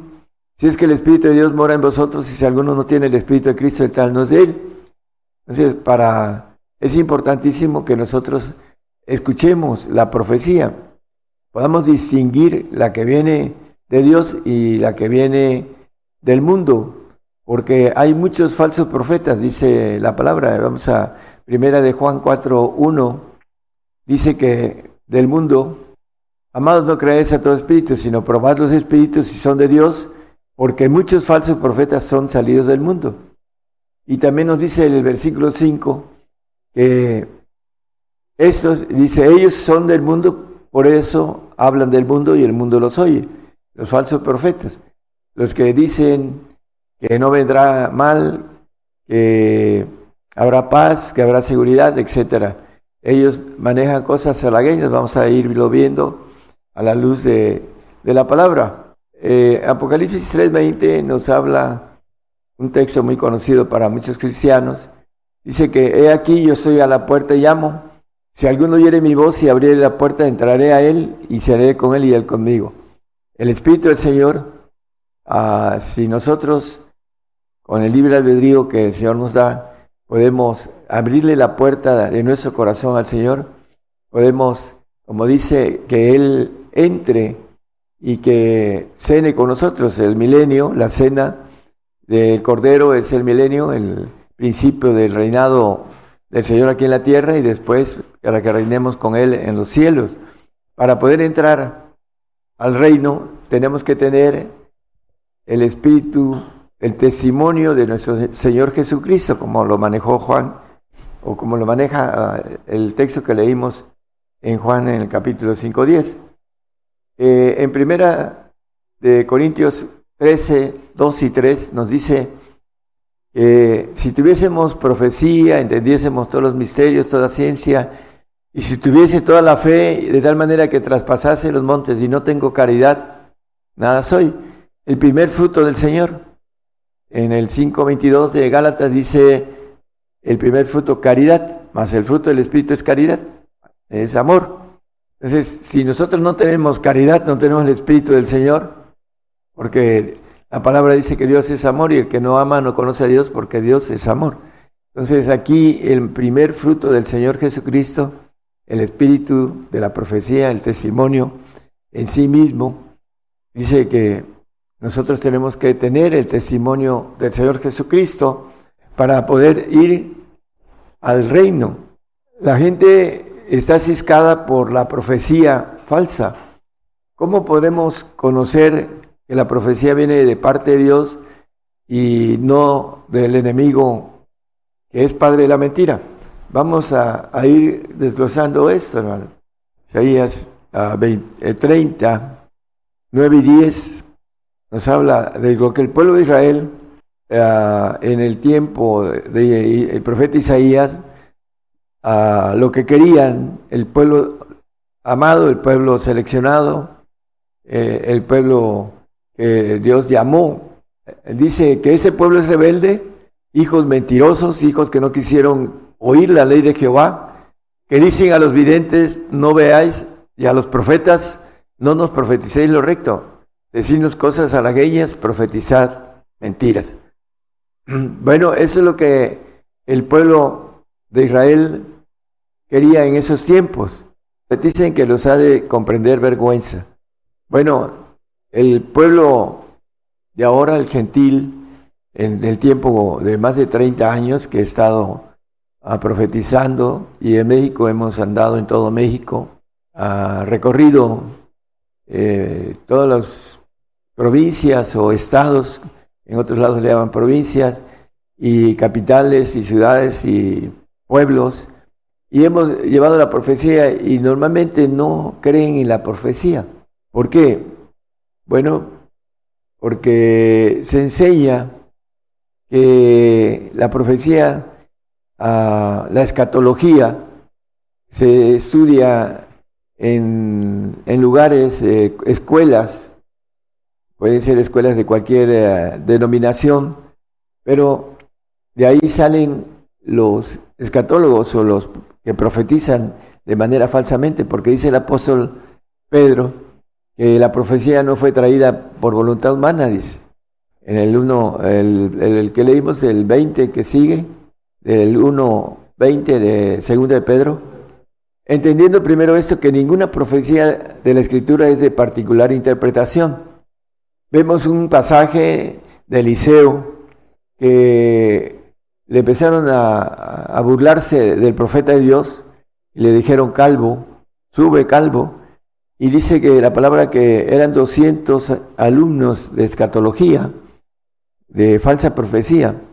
Si es que el Espíritu de Dios mora en vosotros y si alguno no tiene el Espíritu de Cristo, el tal no es de él. Entonces, para, es importantísimo que nosotros escuchemos la profecía, podamos distinguir la que viene de Dios y la que viene del mundo, porque hay muchos falsos profetas, dice la palabra. Vamos a primera de Juan 4.1, dice que del mundo, amados no creáis a todo espíritu, sino probad los espíritus si son de Dios, porque muchos falsos profetas son salidos del mundo. Y también nos dice el versículo 5 que estos, dice, ellos son del mundo, por eso hablan del mundo y el mundo los oye los falsos profetas, los que dicen que no vendrá mal, que habrá paz, que habrá seguridad, etcétera. Ellos manejan cosas halagueñas, vamos a irlo viendo a la luz de, la palabra. Eh, Apocalipsis 3:20 nos habla un texto muy conocido para muchos cristianos. Dice que he aquí yo soy a la puerta y llamo. Si alguno oyere mi voz y abriere la puerta, entraré a él y seré con él y él conmigo. El Espíritu del Señor, ah, si nosotros, con el libre albedrío que el Señor nos da, podemos abrirle la puerta de nuestro corazón al Señor, podemos, como dice, que Él entre y que cene con nosotros el milenio, la cena del Cordero es el milenio, el principio del reinado del Señor aquí en la tierra y después para que reinemos con Él en los cielos. Para poder entrar al reino tenemos que tener el espíritu, el testimonio de nuestro Señor Jesucristo, como lo manejó Juan, o como lo maneja ah, el texto que leímos en Juan en el capítulo 5.10. Eh, en primera de Corintios 13, 2 y 3 nos dice, eh, si tuviésemos profecía, entendiésemos todos los misterios, toda ciencia, y si tuviese toda la fe de tal manera que traspasase los montes y no tengo caridad, nada soy. El primer fruto del Señor. En el 5.22 de Gálatas dice el primer fruto caridad, más el fruto del Espíritu es caridad, es amor. Entonces, si nosotros no tenemos caridad, no tenemos el Espíritu del Señor, porque la palabra dice que Dios es amor y el que no ama no conoce a Dios porque Dios es amor. Entonces aquí el primer fruto del Señor Jesucristo, el espíritu de la profecía, el testimonio en sí mismo, dice que nosotros tenemos que tener el testimonio del Señor Jesucristo para poder ir al reino. La gente está ciscada por la profecía falsa. ¿Cómo podemos conocer que la profecía viene de parte de Dios y no del enemigo que es padre de la mentira. Vamos a, ir desglosando esto, hermano. Isaías 30, 9 y 10 nos habla de lo que el pueblo de Israel eh, en el tiempo del profeta Isaías, lo que querían el pueblo amado, el pueblo seleccionado, eh, el pueblo Dios llamó. Dice que ese pueblo es rebelde, hijos mentirosos, hijos que no quisieron oír la ley de Jehová, que dicen a los videntes, no veáis, y a los profetas, no nos profeticéis lo recto, decirnos cosas halagueñas, profetizad mentiras. Bueno, eso es lo que el pueblo de Israel quería en esos tiempos. Dicen que los ha de comprender vergüenza. Bueno, el pueblo de ahora, el gentil, en el tiempo de más de 30 años que he estado ah, profetizando y en México hemos andado en todo México, ha recorrido eh, todas las provincias o estados, en otros lados le llaman provincias, y capitales y ciudades y pueblos, y hemos llevado la profecía y normalmente no creen en la profecía. ¿Por qué? Bueno, porque se enseña que la profecía, ah, la escatología, se estudia en, lugares, eh, escuelas, pueden ser escuelas de cualquier eh, denominación, pero de ahí salen los escatólogos o los que profetizan de manera falsamente, porque dice el apóstol Pedro, que la profecía no fue traída por voluntad humana, dice. En el 1, el, que leímos, el 20 que sigue, del 1, 20 de segunda de Pedro, entendiendo primero esto, que ninguna profecía de la Escritura es de particular interpretación. Vemos un pasaje de Eliseo que le empezaron a, a burlarse del profeta de Dios y le dijeron calvo, sube calvo, y dice que la palabra que eran 200 alumnos de escatología, de falsa profecía,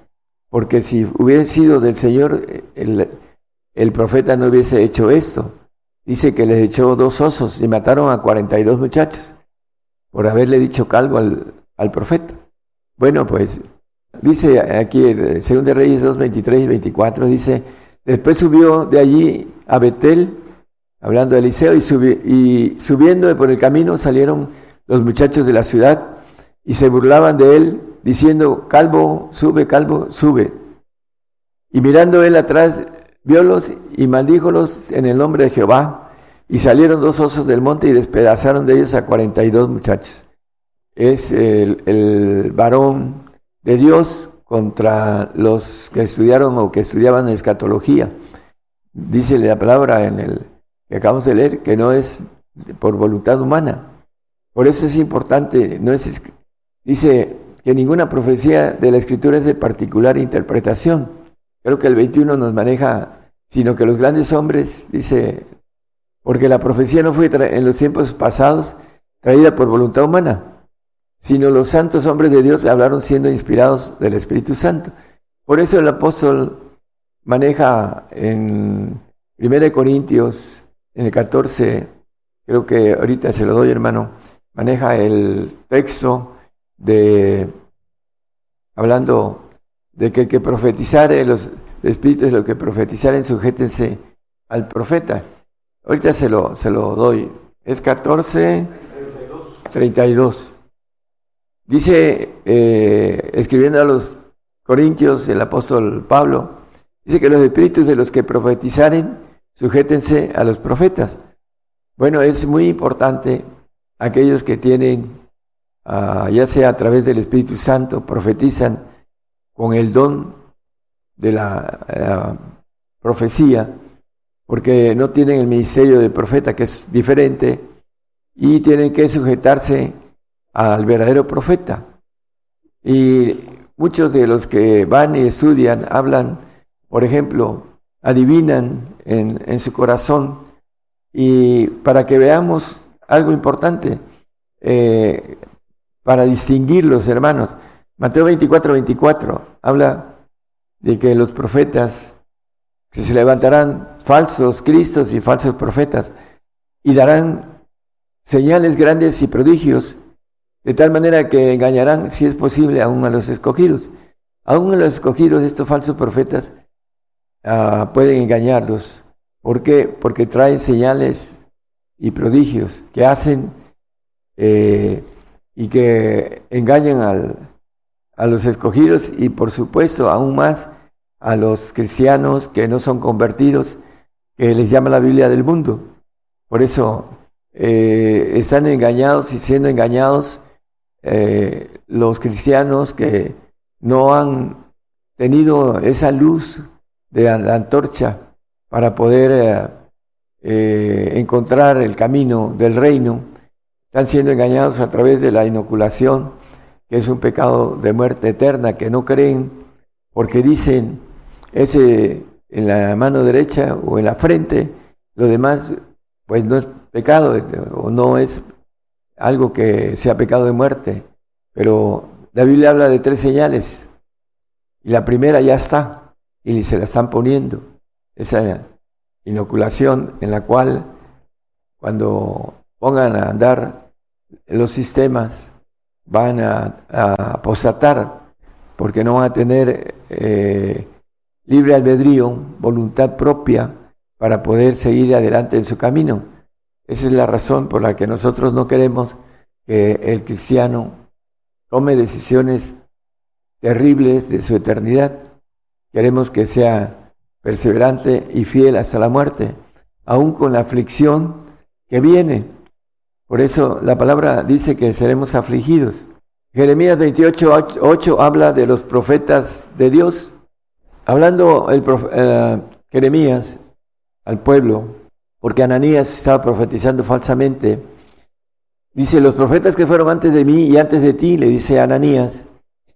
porque si hubiese sido del Señor, el, profeta no hubiese hecho esto. Dice que les echó dos osos y mataron a 42 muchachos por haberle dicho calvo al, profeta. Bueno, pues dice aquí, en 2 de Reyes 2, 23 y 24, dice, después subió de allí a Betel, hablando de Eliseo, y, y subiendo por el camino salieron los muchachos de la ciudad y se burlaban de él, diciendo, calvo, sube, calvo, sube. Y mirando él atrás, viólos y maldíjolos en el nombre de Jehová. Y salieron dos osos del monte y despedazaron de ellos a cuarenta y dos muchachos. Es el, el varón de Dios contra los que estudiaron o que estudiaban escatología. Dice la palabra en el que acabamos de leer que no es por voluntad humana. Por eso es importante, no es dice que ninguna profecía de la escritura es de particular interpretación. Creo que el 21 nos maneja, sino que los grandes hombres, dice, porque la profecía no fue en los tiempos pasados traída por voluntad humana, sino los santos hombres de Dios hablaron siendo inspirados del Espíritu Santo. Por eso el apóstol maneja en 1 Corintios, en el 14, creo que ahorita se lo doy hermano, maneja el texto de, hablando de que el que profetizare, los espíritus, lo que profetizaren, sujétense al profeta. Ahorita se lo, se lo doy. Es 14, 32. Dice, eh, escribiendo a los Corintios, el apóstol Pablo, dice que los espíritus de los que profetizaren, sujétense a los profetas. Bueno, es muy importante aquellos que tienen, ah, ya sea a través del Espíritu Santo, profetizan con el don de la eh, profecía, porque no tienen el ministerio de profeta, que es diferente, y tienen que sujetarse al verdadero profeta. Y muchos de los que van y estudian hablan, por ejemplo, adivinan en, en su corazón y para que veamos algo importante, eh, para distinguir los hermanos. Mateo 24, 24 habla de que los profetas, que se levantarán falsos cristos y falsos profetas y darán señales grandes y prodigios de tal manera que engañarán, si es posible, aún a los escogidos. Aún a los escogidos, estos falsos profetas uh, pueden engañarlos. ¿Por qué? Porque traen señales y prodigios que hacen eh, y que engañan al, a los escogidos y por supuesto aún más a los cristianos que no son convertidos, que les llama la Biblia del mundo. Por eso eh, están engañados y siendo engañados eh, los cristianos que no han tenido esa luz de la, antorcha para poder eh, encontrar el camino del reino, están siendo engañados a través de la inoculación, que es un pecado de muerte eterna, que no creen porque dicen ese en la mano derecha o en la frente, lo demás pues no es pecado o no es algo que sea pecado de muerte, pero la Biblia habla de tres señales y la primera ya está y se la están poniendo, esa inoculación en la cual cuando pongan a andar los sistemas van a, apostatar porque no van a tener eh, libre albedrío, voluntad propia para poder seguir adelante en su camino. Esa es la razón por la que nosotros no queremos que el cristiano tome decisiones terribles de su eternidad. Queremos que sea perseverante y fiel hasta la muerte, aun con la aflicción que viene. Por eso la palabra dice que seremos afligidos. Jeremías 28, 8 habla de los profetas de Dios. Hablando el eh, Jeremías al pueblo, porque Ananías estaba profetizando falsamente. Dice, los profetas que fueron antes de mí y antes de ti, le dice Ananías,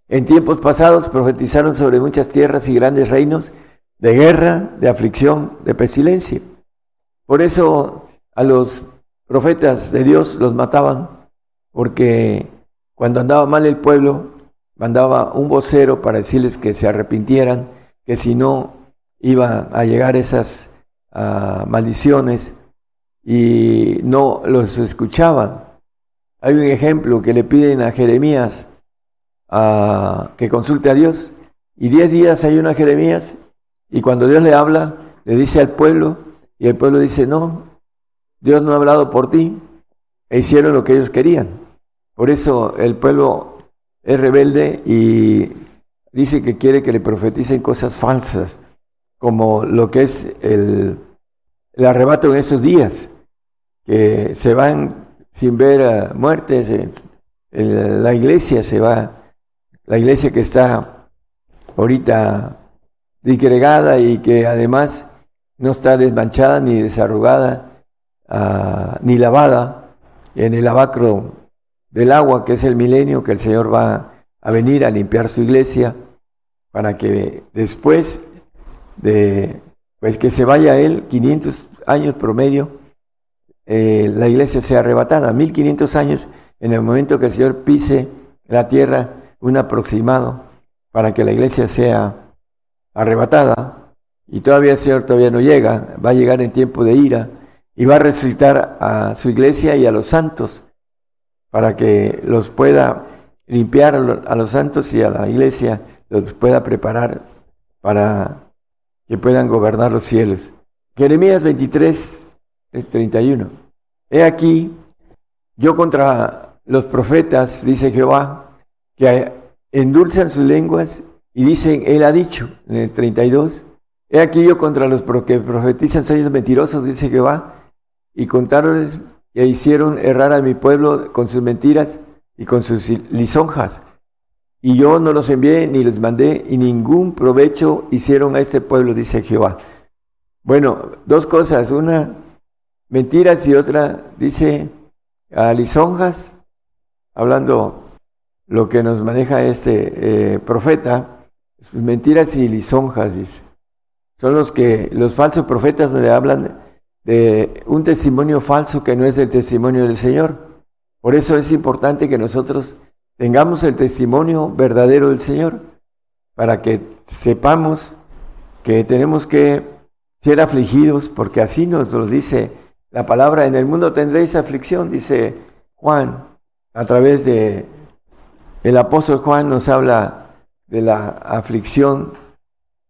en tiempos pasados profetizaron sobre muchas tierras y grandes reinos de guerra, de aflicción, de pestilencia. Por eso a los profetas de Dios los mataban, porque cuando andaba mal el pueblo, mandaba un vocero para decirles que se arrepintieran, que si no iba a llegar esas maldiciones y no los escuchaban. Hay un ejemplo que le piden a Jeremías que consulte a Dios y diez días hay una Jeremías y cuando Dios le habla, le dice al pueblo y el pueblo dice, no, Dios no ha hablado por ti e hicieron lo que ellos querían. Por eso el pueblo es rebelde y dice que quiere que le profeticen cosas falsas como lo que es el, el arrebato en esos días, que se van sin ver a muertes, la iglesia se va, la iglesia que está ahorita disgregada y que además no está desmanchada ni desarrugada, ah, ni lavada en el lavacro del agua, que es el milenio, que el Señor va a venir a limpiar su iglesia para que después de pues que se vaya él 500 años promedio eh, la iglesia sea arrebatada. 1500 años en el momento que el Señor pise la tierra un aproximado para que la iglesia sea arrebatada. Y todavía el Señor todavía no llega. Va a llegar en tiempo de ira y va a resucitar a su iglesia y a los santos para que los pueda limpiar a los santos y a la iglesia los pueda preparar para que puedan gobernar los cielos. Jeremías 23, 31. He aquí, yo contra los profetas, dice Jehová, que endulzan sus lenguas y dicen, Él ha dicho, en el 32. He aquí yo contra los que profetizan son mentirosos, dice Jehová, y contaron e hicieron errar a mi pueblo con sus mentiras y con sus lisonjas. Y yo no los envié ni les mandé y ningún provecho hicieron a este pueblo, dice Jehová. Bueno, dos cosas, una mentiras y otra dice a lisonjas, hablando lo que nos maneja este eh, profeta, mentiras y lisonjas. Son los que los falsos profetas le hablan de un testimonio falso que no es el testimonio del Señor. Por eso es importante que nosotros tengamos el testimonio verdadero del Señor, para que sepamos que tenemos que ser afligidos, porque así nos lo dice la palabra, en el mundo tendréis aflicción, dice Juan, a través de el apóstol Juan nos habla de la aflicción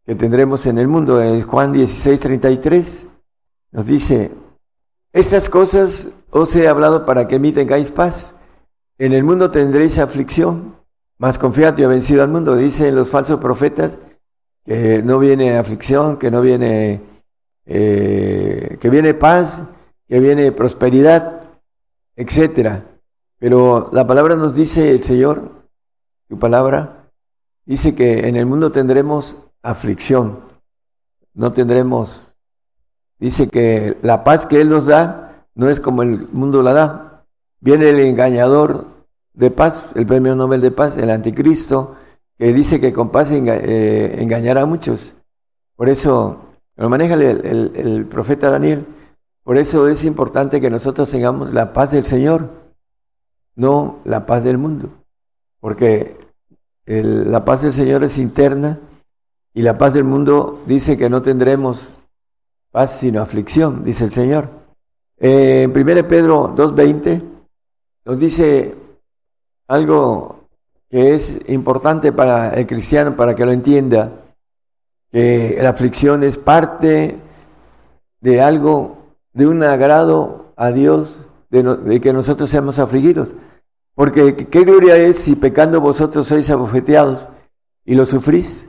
que tendremos en el mundo, en Juan 16, 33, nos dice, estas cosas os he hablado para que mí tengáis paz. En el mundo tendréis aflicción, mas confiad, yo he vencido al mundo. Dicen los falsos profetas que no viene aflicción, que no viene, eh, que viene paz, que viene prosperidad, etcétera. Pero la palabra nos dice el Señor, su palabra, dice que en el mundo tendremos aflicción, no tendremos, dice que la paz que Él nos da no es como el mundo la da, Viene el engañador de paz, el premio Nobel de paz, el anticristo, que dice que con paz eh, engañará a muchos. Por eso lo maneja el, el, profeta Daniel. Por eso es importante que nosotros tengamos la paz del Señor, no la paz del mundo. Porque la paz del Señor es interna y la paz del mundo dice que no tendremos paz sino aflicción, dice el Señor. Eh, en 1 Pedro 2.20 nos dice algo que es importante para el cristiano, para que lo entienda, que la aflicción es parte de algo, de un agrado a Dios, de, que nosotros seamos afligidos. Porque qué gloria es si pecando vosotros sois abofeteados y lo sufrís,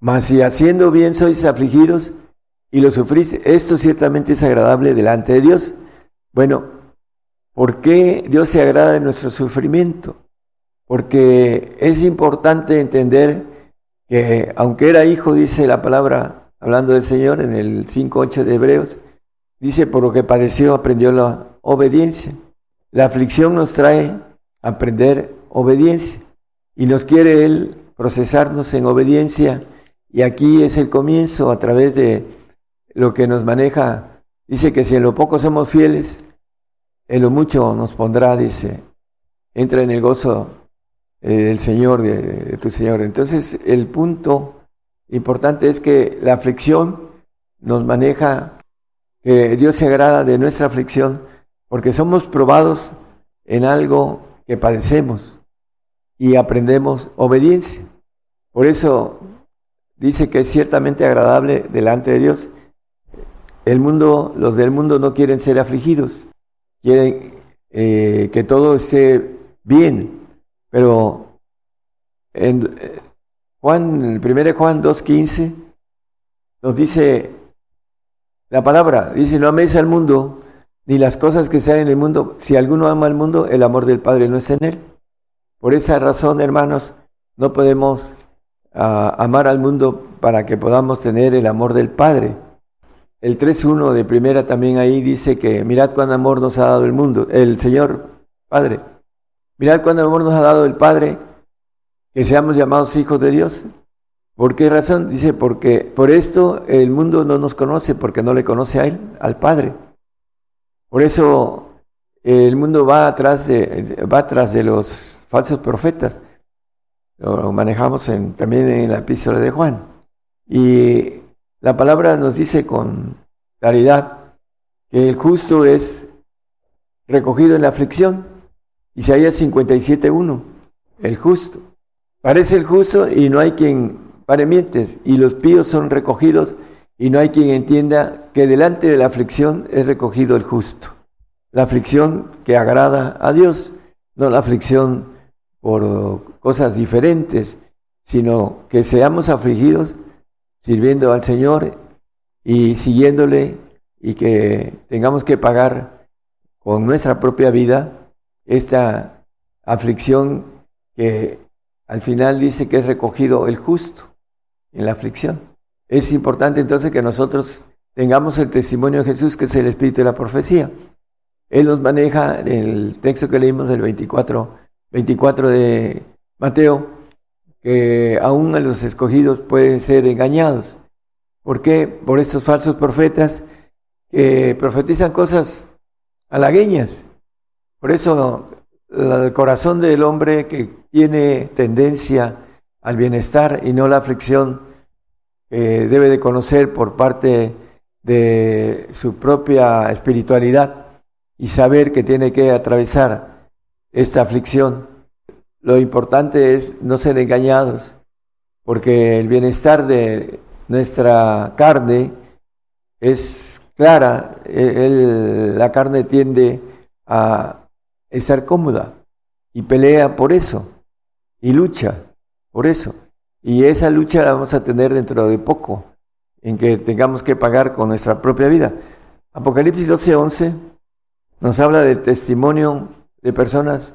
mas si haciendo bien sois afligidos y lo sufrís, esto ciertamente es agradable delante de Dios. Bueno, ¿Por qué Dios se agrada de nuestro sufrimiento? Porque es importante entender que aunque era hijo, dice la palabra, hablando del Señor en el 5.8 de Hebreos, dice, por lo que padeció, aprendió la obediencia. La aflicción nos trae a aprender obediencia y nos quiere Él procesarnos en obediencia y aquí es el comienzo a través de lo que nos maneja. Dice que si en lo poco somos fieles, en lo mucho nos pondrá, dice, entra en el gozo eh, del Señor, de, tu Señor. Entonces, el punto importante es que la aflicción nos maneja, que Dios se agrada de nuestra aflicción, porque somos probados en algo que padecemos y aprendemos obediencia. Por eso dice que es ciertamente agradable delante de Dios. El mundo, los del mundo no quieren ser afligidos, quieren eh, que todo esté bien, pero en eh, Juan, el 1 Juan 2.15 nos dice la palabra, dice, no améis al mundo ni las cosas que sean en el mundo. Si alguno ama al mundo, el amor del Padre no es en él. Por esa razón, hermanos, no podemos ah, amar al mundo para que podamos tener el amor del Padre. El 3.1 de primera también ahí dice que mirad cuán amor nos ha dado el mundo, el Señor Padre. Mirad cuán amor nos ha dado el Padre, que seamos llamados hijos de Dios. ¿Por qué razón? Dice, porque por esto el mundo no nos conoce, porque no le conoce a Él, al Padre. Por eso el mundo va atrás de, va atrás de los falsos profetas. Lo manejamos en, también en la epístola de Juan. Y la palabra nos dice con claridad que el justo es recogido en la aflicción. Isaías 57.1, el justo. Parece el justo y no hay quien paremientes, y los píos son recogidos, y no hay quien entienda que delante de la aflicción es recogido el justo. La aflicción que agrada a Dios, no la aflicción por cosas diferentes, sino que seamos afligidos sirviendo al Señor y siguiéndole y que tengamos que pagar con nuestra propia vida esta aflicción que al final dice que es recogido el justo en la aflicción. Es importante entonces que nosotros tengamos el testimonio de Jesús, que es el espíritu de la profecía. Él nos maneja en el texto que leímos del 24, 24 de Mateo, que aún a los escogidos pueden ser engañados. ¿Por qué? Por estos falsos profetas que profetizan cosas halagueñas. Por eso el corazón del hombre que tiene tendencia al bienestar y no la aflicción que debe de conocer por parte de su propia espiritualidad y saber que tiene que atravesar esta aflicción. Lo importante es no ser engañados, porque el bienestar de nuestra carne es clara, la carne tiende a estar cómoda y pelea por eso y lucha por eso. Y esa lucha la vamos a tener dentro de poco, en que tengamos que pagar con nuestra propia vida. Apocalipsis 12:11 nos habla del testimonio de personas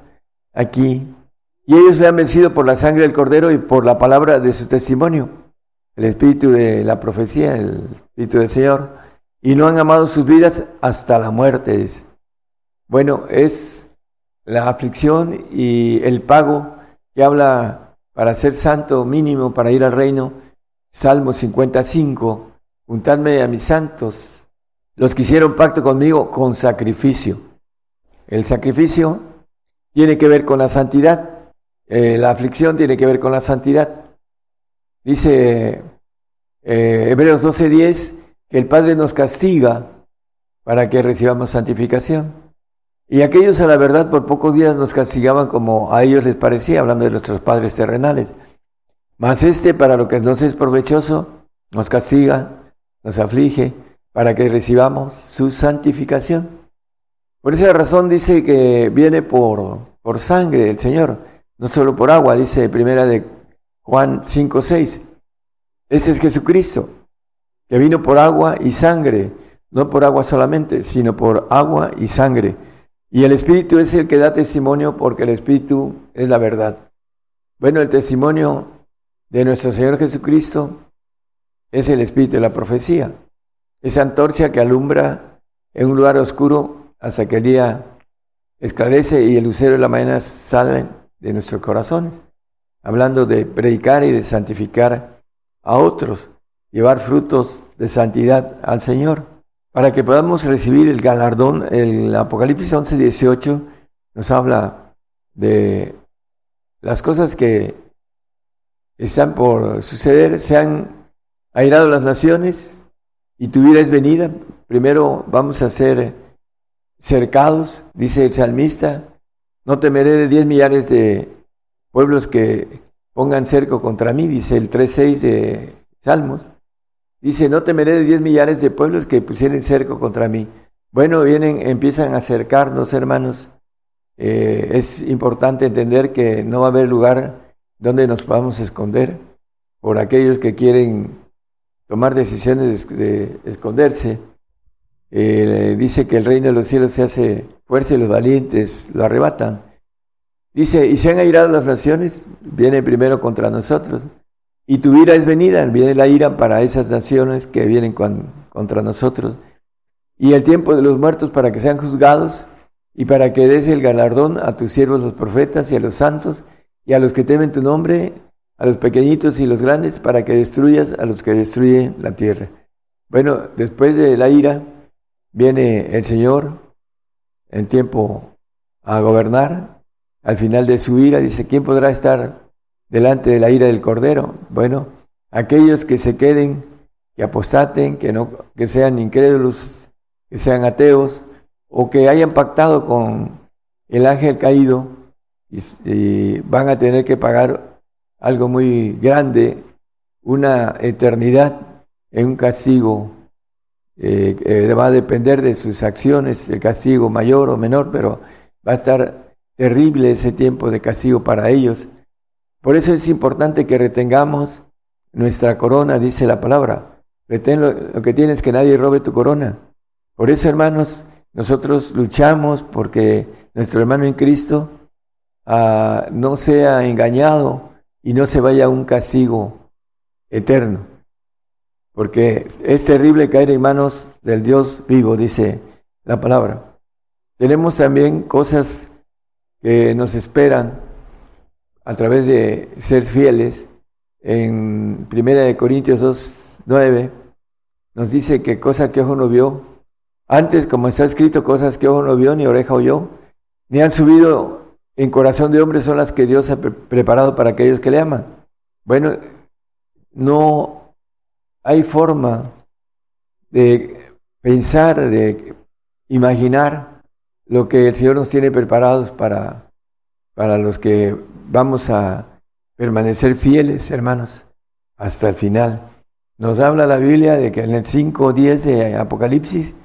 aquí. Y ellos se han vencido por la sangre del cordero y por la palabra de su testimonio, el espíritu de la profecía, el espíritu del Señor, y no han amado sus vidas hasta la muerte. Bueno, es la aflicción y el pago que habla para ser santo mínimo, para ir al reino. Salmo 55, juntadme a mis santos, los que hicieron pacto conmigo con sacrificio. El sacrificio tiene que ver con la santidad, eh, la aflicción tiene que ver con la santidad. Dice eh, Hebreos 12:10 que el Padre nos castiga para que recibamos santificación. Y aquellos a la verdad por pocos días nos castigaban como a ellos les parecía, hablando de nuestros padres terrenales. Mas este, para lo que nos es provechoso, nos castiga, nos aflige, para que recibamos su santificación. Por esa razón dice que viene por, por sangre el Señor, no solo por agua, dice primera de Juan 5, 6. Ese es Jesucristo, que vino por agua y sangre, no por agua solamente, sino por agua y sangre y el Espíritu es el que da testimonio porque el Espíritu es la verdad. Bueno, el testimonio de nuestro Señor Jesucristo es el Espíritu de la profecía. Esa antorcha que alumbra en un lugar oscuro hasta que el día esclarece y el lucero de la mañana sale de nuestros corazones. Hablando de predicar y de santificar a otros, llevar frutos de santidad al Señor. Para que podamos recibir el galardón, el Apocalipsis 11, 18 nos habla de las cosas que están por suceder, se han airado las naciones y tu vida es venida. Primero vamos a ser cercados, dice el salmista, no temeré de diez millares de pueblos que pongan cerco contra mí, dice el 3.6 de Salmos. Dice, no temeré de diez millares de pueblos que pusieren cerco contra mí. Bueno, vienen, empiezan a acercarnos, hermanos. Eh, es importante entender que no va a haber lugar donde nos podamos esconder por aquellos que quieren tomar decisiones de, esconderse. Eh, dice que el reino de los cielos se hace fuerza y los valientes lo arrebatan. Dice, y se han airado las naciones, viene primero contra nosotros. Y tu ira es venida, viene la ira para esas naciones que vienen contra nosotros. Y el tiempo de los muertos para que sean juzgados y para que des el galardón a tus siervos los profetas y a los santos y a los que temen tu nombre, a los pequeñitos y los grandes, para que destruyas a los que destruyen la tierra. Bueno, después de la ira viene el Señor en tiempo a gobernar. Al final de su ira dice, ¿quién podrá estar delante de la ira del Cordero? Bueno, aquellos que se queden, que apostaten, que, no, que sean incrédulos, que sean ateos, o que hayan pactado con el ángel caído y, van a tener que pagar algo muy grande, una eternidad en un castigo eh, va a depender de sus acciones, el castigo mayor o menor, pero va a estar terrible ese tiempo de castigo para ellos. Por eso es importante que retengamos nuestra corona, dice la palabra. Retén lo que tienes, que nadie robe tu corona. Por eso, hermanos, nosotros luchamos porque nuestro hermano en Cristo ah, no sea engañado y no se vaya a un castigo eterno. Porque es terrible caer en manos del Dios vivo, dice la palabra. Tenemos también cosas que nos esperan a través de ser fieles. En Primera de Corintios 2, 9 nos dice que cosa que ojo no vio, antes, como está escrito, cosas que ojo no vio, ni oreja oyó, ni han subido en corazón de hombre son las que Dios ha preparado para aquellos que le aman. Bueno, no hay forma de pensar, de imaginar lo que el Señor nos tiene preparados para, para los que vamos a permanecer fieles, hermanos, hasta el final. Nos habla la Biblia de que en el 5.10 de Apocalipsis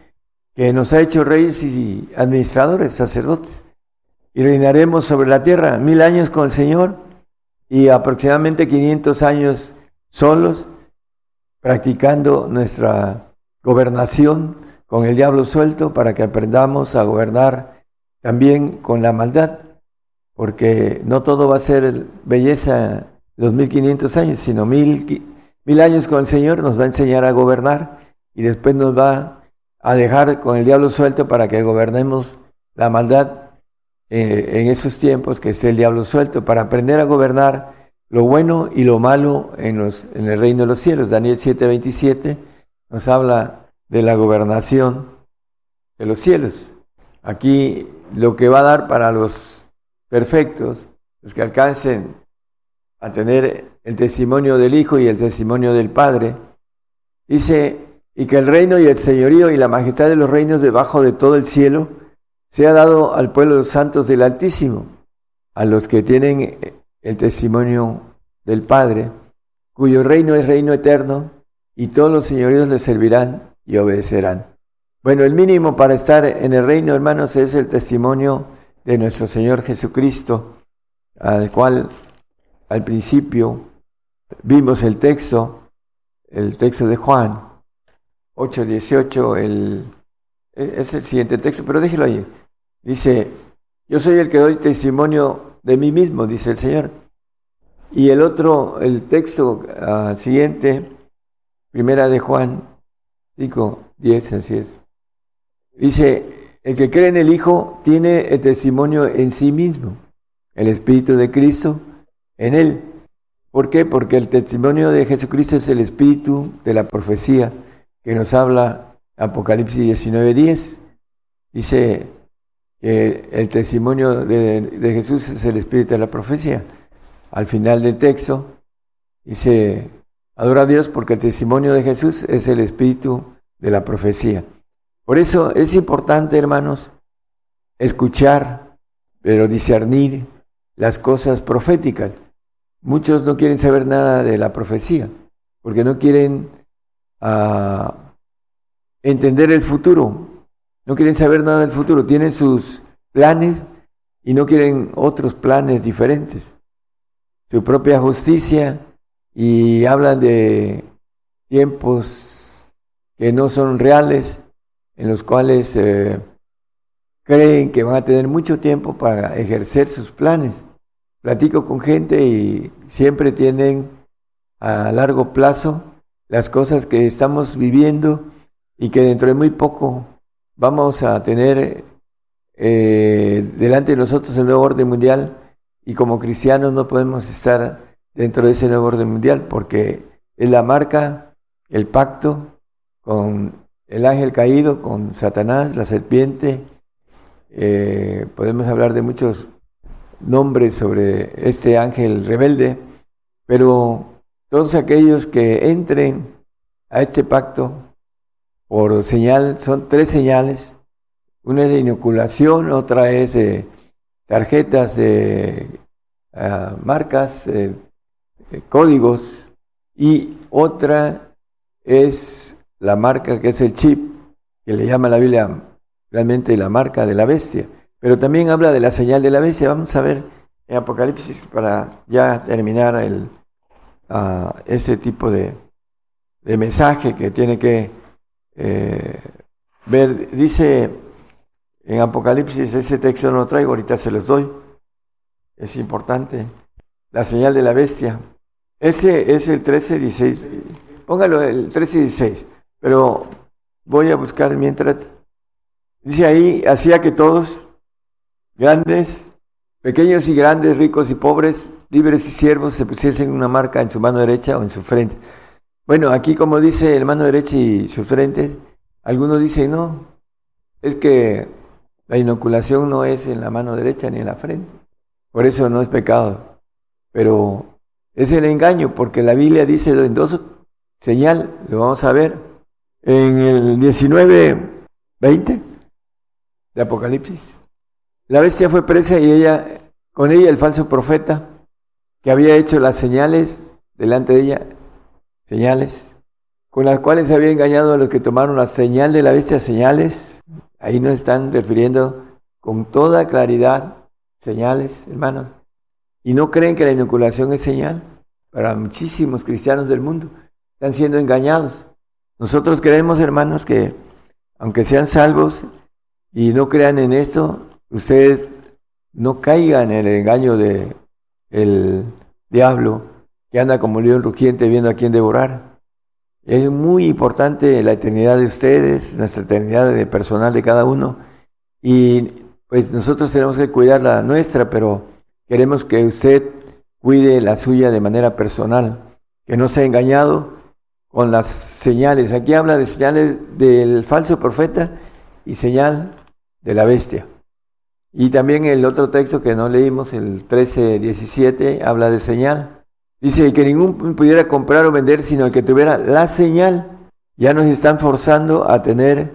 que nos ha hecho reyes y administradores, sacerdotes. Y reinaremos sobre la tierra mil años con el Señor y aproximadamente 500 años solos, practicando nuestra gobernación con el diablo suelto para que aprendamos a gobernar también con la maldad, porque no todo va a ser belleza los 1500 años, sino mil, mil años con el Señor nos va a enseñar a gobernar y después nos va a dejar con el diablo suelto para que gobernemos la maldad eh, en esos tiempos que esté el diablo suelto, para aprender a gobernar lo bueno y lo malo en, los, en el reino de los cielos. Daniel 7:27 nos habla de la gobernación de los cielos. Aquí lo que va a dar para los perfectos, los que alcancen a tener el testimonio del Hijo y el testimonio del Padre, dice y que el reino y el señorío y la majestad de los reinos debajo de todo el cielo sea dado al pueblo de los santos del Altísimo, a los que tienen el testimonio del Padre, cuyo reino es reino eterno, y todos los señoríos le servirán y obedecerán. Bueno, el mínimo para estar en el reino, hermanos, es el testimonio de nuestro Señor Jesucristo, al cual al principio vimos el texto, el texto de Juan, 8.18, el, e, es el siguiente texto, pero déjelo ahí. Dice, yo soy el que doy testimonio de mí mismo, dice el Señor. Y el otro, el texto uh, siguiente, primera de Juan 5, 10, así es. Dice, el que cree en el Hijo tiene el testimonio en sí mismo, el Espíritu de Cristo en él. ¿Por qué? Porque el testimonio de Jesucristo es el espíritu de la profecía que nos habla Apocalipsis 19:10. Dice que el testimonio de, Jesús es el espíritu de la profecía. Al final del texto dice, adora a Dios porque el testimonio de Jesús es el espíritu de la profecía. Por eso es importante, hermanos, escuchar, pero discernir las cosas proféticas. Muchos no quieren saber nada de la profecía, porque no quieren a entender el futuro. No quieren saber nada del futuro. Tienen sus planes y no quieren otros planes diferentes. Su propia justicia y hablan de tiempos que no son reales, en los cuales eh, creen que van a tener mucho tiempo para ejercer sus planes. Platico con gente y siempre tienen a largo plazo las cosas que estamos viviendo y que dentro de muy poco vamos a tener eh, delante de nosotros el nuevo orden mundial y como cristianos no podemos estar dentro de ese nuevo orden mundial porque es la marca, el pacto con el ángel caído, con Satanás, la serpiente. Eh, podemos hablar de muchos nombres sobre este ángel rebelde, pero todos aquellos que entren a este pacto por señal, son tres señales una es de inoculación, otra es de tarjetas de ah, marcas, códigos, y otra es la marca que es el chip, que le llama la Biblia realmente la marca de la bestia. Pero también habla de la señal de la bestia. Vamos a ver en Apocalipsis para ya terminar el, uh, ese tipo de, de, mensaje que tiene que eh, ver. Dice en Apocalipsis ese texto no lo traigo, ahorita se los doy. Es importante. La señal de la bestia. Ese es el 13-16. Póngalo el 13-16. Pero voy a buscar mientras. Dice ahí, hacía que todos, grandes, pequeños y grandes, ricos y pobres, libres y siervos, se pusiesen una marca en su mano derecha o en su frente. Bueno, aquí como dice el mano derecha y sus frentes, algunos dicen, no, es que la inoculación no es en la mano derecha ni en la frente. Por eso no es pecado. Pero es el engaño, porque la Biblia dice en dos señal, lo vamos a ver, en el 19, 20 de Apocalipsis. La bestia fue presa y ella, con ella el falso profeta, que había hecho las señales delante de ella, señales, con las cuales se había engañado a los que tomaron la señal de la bestia, señales Ahí nos están refiriendo con toda claridad señales, hermanos. Y no creen que la inoculación es señal. Para muchísimos cristianos del mundo están siendo engañados. Nosotros creemos, hermanos, que aunque sean salvos y no crean en esto, ustedes no caigan en el engaño de el diablo que anda como león rugiente viendo a quién devorar. Es muy importante la eternidad de ustedes, nuestra eternidad de personal de cada uno. Y pues nosotros tenemos que cuidar la nuestra, pero queremos que usted cuide la suya de manera personal, que no sea engañado con las señales. Aquí habla de señales del falso profeta y señal de la bestia. Y también el otro texto que no leímos, el 13-17, habla de señal. Dice que ningún pudiera comprar o vender sino el que tuviera la señal. Ya nos están forzando a tener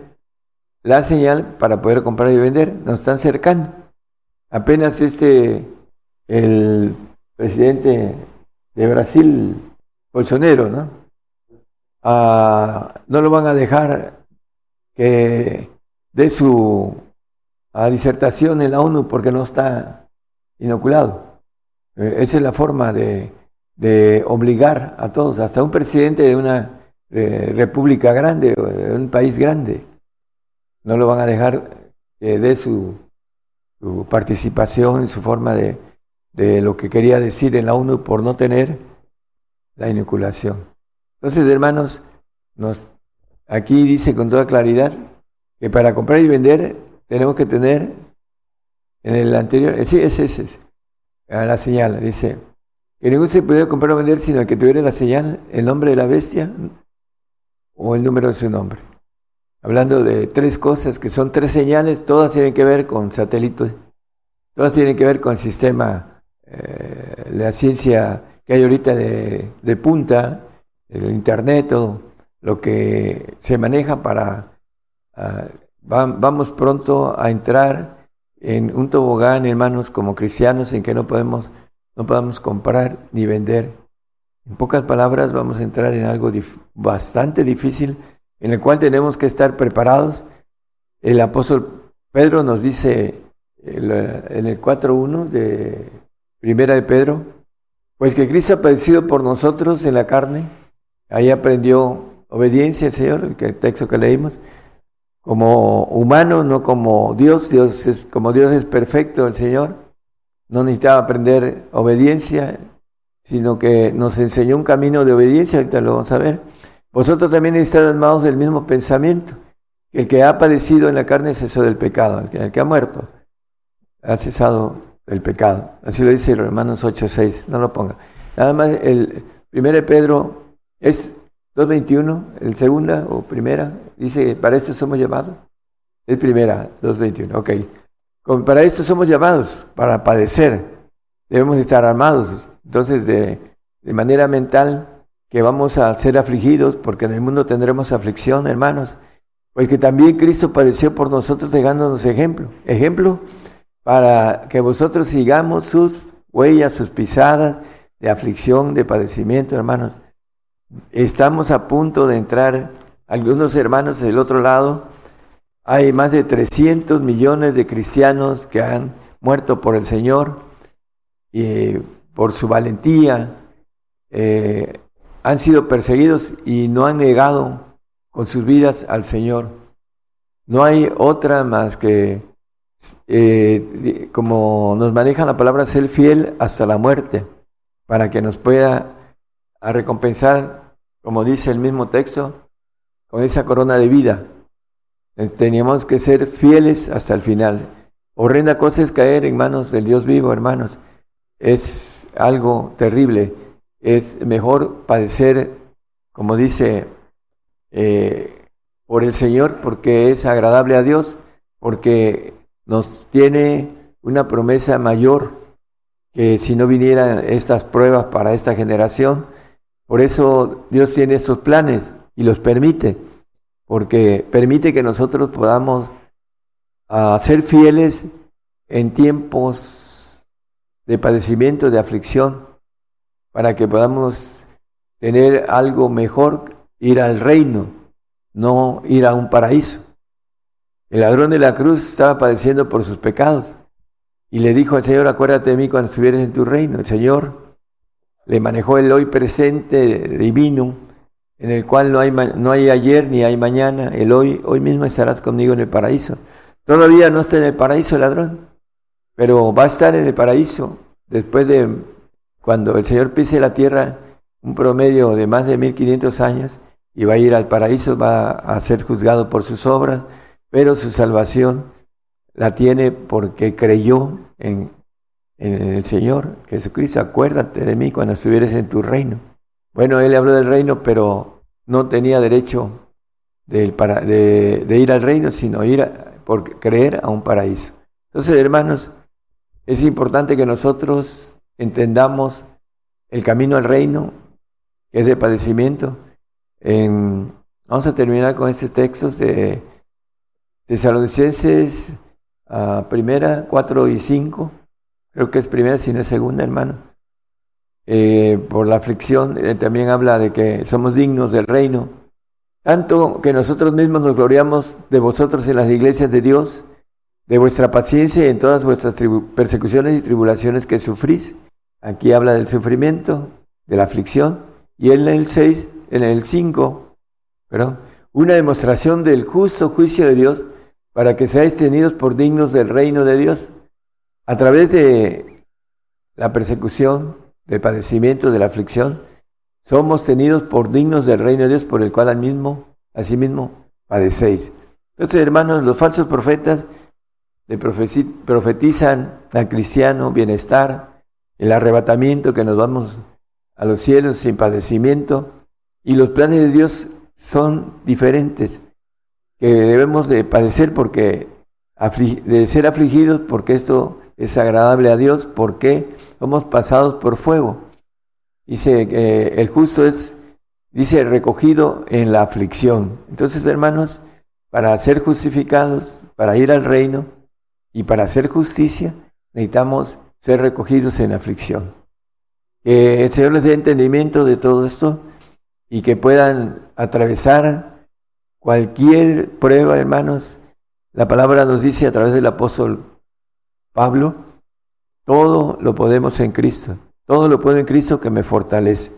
la señal para poder comprar y vender. Nos están cercando. Apenas este, el presidente de Brasil, Bolsonaro, ¿no? Ah, no lo van a dejar que dé su disertación en la ONU porque no está inoculado. Eh, esa es la forma de de obligar a todos, hasta un presidente de una eh, república grande, de un país grande, no lo van a dejar que dé su, participación, su forma de, de lo que quería decir en la ONU por no tener la inoculación. Entonces, hermanos, nos, aquí dice con toda claridad que para comprar y vender tenemos que tener en el anterior, sí, ese es, es, la señal, dice, que ningún se pudiera comprar o vender sino el que tuviera la señal, el nombre de la bestia o el número de su nombre. Hablando de tres cosas que son tres señales, todas tienen que ver con satélites, todas tienen que ver con el sistema, eh, la ciencia que hay ahorita de, de punta, el internet, todo lo que se maneja para... Uh, vamos pronto a entrar en un tobogán, hermanos, como cristianos, en que no podemos no podamos comprar ni vender. En pocas palabras, vamos a entrar en algo bastante difícil en el cual tenemos que estar preparados. El apóstol Pedro nos dice en el 4.1 de Primera de Pedro, pues que Cristo ha padecido por nosotros en la carne, Ahí aprendió obediencia al Señor, el texto que leímos, como humano, no como Dios. Dios es, como Dios es perfecto, el Señor, no necesitaba aprender obediencia, sino que nos enseñó un camino de obediencia, ahorita lo vamos a ver. Vosotros también estáis armados del mismo pensamiento. El que ha padecido en la carne cesó del pecado, el que, ha muerto ha cesado del pecado. Así lo dice Romanos 8:6, no lo ponga. Nada más el primero Pedro es 2.21, el segunda o primera, dice, para esto somos llamados. Es primera, 2.21, ok. Para esto somos llamados, para padecer. Debemos estar armados. Entonces, de, de manera mental, que vamos a ser afligidos, porque en el mundo tendremos aflicción, hermanos. Pues que también Cristo padeció por nosotros dejándonos ejemplo. Ejemplo para que vosotros sigamos sus huellas, sus pisadas de aflicción, de padecimiento, hermanos. Estamos a punto de entrar, algunos hermanos del otro lado, hay más de 300 millones de cristianos que han muerto por el Señor y por su valentía, eh, han sido perseguidos y no han negado con sus vidas al Señor. No hay otra más que, eh, como nos maneja la palabra, ser fiel hasta la muerte, para que nos pueda a recompensar, como dice el mismo texto, con esa corona de vida. Eh, teníamos que ser fieles hasta el final. Horrenda cosa es caer en manos del Dios vivo, hermanos. Es algo terrible. Es mejor padecer, como dice eh, por el Señor porque es agradable a Dios, porque nos tiene una promesa mayor que si no vinieran estas pruebas para esta generación, por eso Dios tiene estos planes y los permite, porque permite que nosotros podamos uh, ser fieles en tiempos de padecimiento, de aflicción, para que podamos tener algo mejor ir al reino, no ir a un paraíso. El ladrón de la cruz estaba padeciendo por sus pecados y le dijo al Señor, acuérdate de mí cuando estuvieras en tu reino. El Señor le manejó el hoy presente divino, en el cual no hay, no hay ayer ni hay mañana, el hoy, hoy mismo estarás conmigo en el paraíso. Todavía no está en el paraíso el ladrón, pero va a estar en el paraíso después de cuando el Señor pise la tierra, un promedio de más de 1500 años, y va a ir al paraíso, va a ser juzgado por sus obras, pero su salvación la tiene porque creyó en, el Señor Jesucristo. Acuérdate de mí cuando estuvieras en tu reino. Bueno, él habló del reino, pero no tenía derecho de, ir al reino, sino ir por creer a un paraíso. Entonces, hermanos, es importante que nosotros entendamos el camino al reino, que es de padecimiento, vamos a terminar con estos textos de Tesalonicenses uh, primera, 4 y 5. Creo que es primera, si no es segunda, hermano. Eh, por la aflicción, eh, también habla de que somos dignos del reino. Tanto que nosotros mismos nos gloriamos de vosotros en las iglesias de Dios, de vuestra paciencia y en todas vuestras persecuciones y tribulaciones que sufrís. Aquí habla del sufrimiento, de la aflicción. Y en el 6 en el 5, perdón, una demostración del justo juicio de Dios para que seáis tenidos por dignos del reino de Dios. A través de la persecución, del padecimiento, de la aflicción, somos tenidos por dignos del reino de Dios por el cual al mismo, asimismo padecéis. Entonces, hermanos, los falsos profetas le profetizan al cristiano bienestar, el arrebatamiento, que nos vamos a los cielos sin padecimiento, y los planes de Dios son diferentes, que debemos de padecer porque de ser afligidos porque esto es agradable a Dios, porque somos pasados por fuego. Dice que el justo es, dice, recogido en la aflicción. Entonces, hermanos, para ser justificados, para ir al reino y para hacer justicia, necesitamos ser recogidos en aflicción. Que el Señor les dé entendimiento de todo esto y que puedan atravesar cualquier prueba, hermanos. La palabra nos dice a través del apóstol Pablo, todo lo podemos en Cristo, todo lo puedo en Cristo que me fortalece.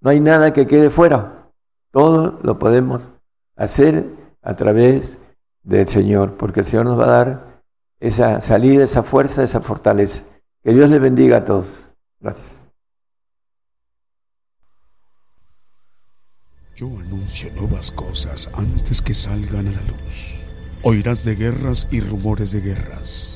No hay nada que quede fuera, Todo lo podemos hacer a través del Señor, porque el Señor nos va a dar esa salida, esa fuerza, esa fortaleza. Que Dios les bendiga a todos. Gracias. Yo anuncio nuevas cosas antes que salgan a la luz. Oirás de guerras y rumores de guerras,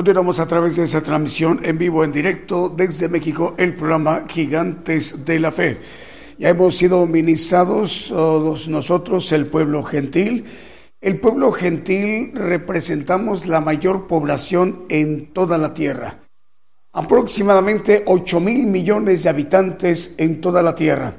Continuamos a través de esa transmisión en vivo, en directo desde México, el programa Gigantes de la Fe. Ya hemos sido ministrados todos nosotros, el pueblo gentil. El pueblo gentil representamos la mayor población en toda la tierra. Aproximadamente 8 mil millones de habitantes en toda la tierra.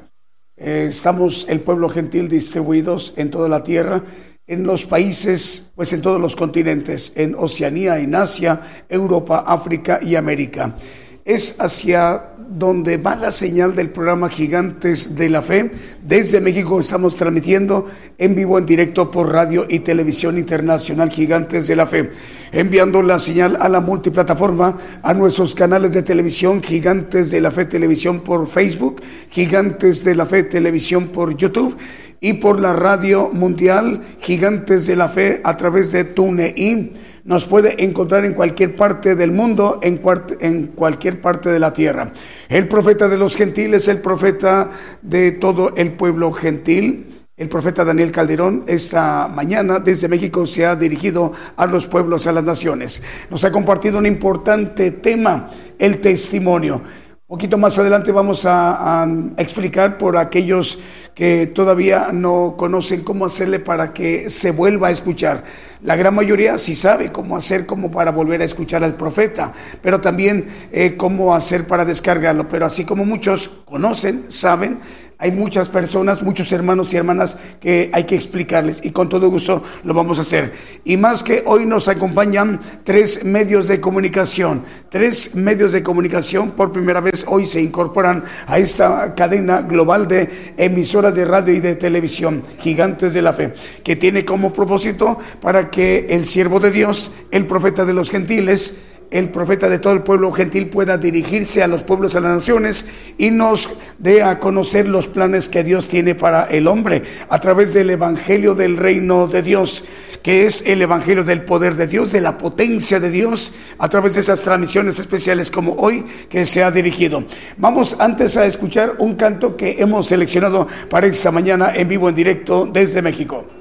Eh, estamos el pueblo gentil distribuidos en toda la tierra, en los países, pues en todos los continentes, en Oceanía, en Asia, Europa, África y América. Es hacia donde va la señal del programa Gigantes de la Fe. Desde México estamos transmitiendo en vivo, en directo por radio y televisión internacional Gigantes de la Fe, enviando la señal a la multiplataforma, a nuestros canales de televisión Gigantes de la Fe Televisión por Facebook, Gigantes de la Fe Televisión por YouTube y por la radio mundial Gigantes de la Fe a través de TuneIn nos puede encontrar en cualquier parte del mundo, en, en, cualquier parte de la tierra. El profeta de los gentiles, el profeta de todo el pueblo gentil. El profeta Daniel Calderón esta mañana desde México se ha dirigido a los pueblos, a las naciones. Nos ha compartido un importante tema, el testimonio. Poquito más adelante vamos a, a explicar por aquellos que todavía no conocen cómo hacerle para que se vuelva a escuchar. La gran mayoría sí sabe cómo hacer como para volver a escuchar al profeta, pero también eh, cómo hacer para descargarlo. Pero así como muchos conocen, saben, hay muchas personas, muchos hermanos y hermanas que hay que explicarles y con todo gusto lo vamos a hacer. Y más que hoy nos acompañan tres medios de comunicación, tres medios de comunicación por primera vez hoy se incorporan a esta cadena global de emisoras de radio y de televisión, Gigantes de la Fe, que tiene como propósito para que el siervo de Dios, el profeta de los gentiles, el profeta de todo el pueblo gentil pueda dirigirse a los pueblos, a las naciones y nos dé a conocer los planes que Dios tiene para el hombre a través del Evangelio del reino de Dios, que es el Evangelio del poder de Dios, de la potencia de Dios, a través de esas transmisiones especiales como hoy que se ha dirigido. Vamos antes a escuchar un canto que hemos seleccionado para esta mañana en vivo, en directo desde México.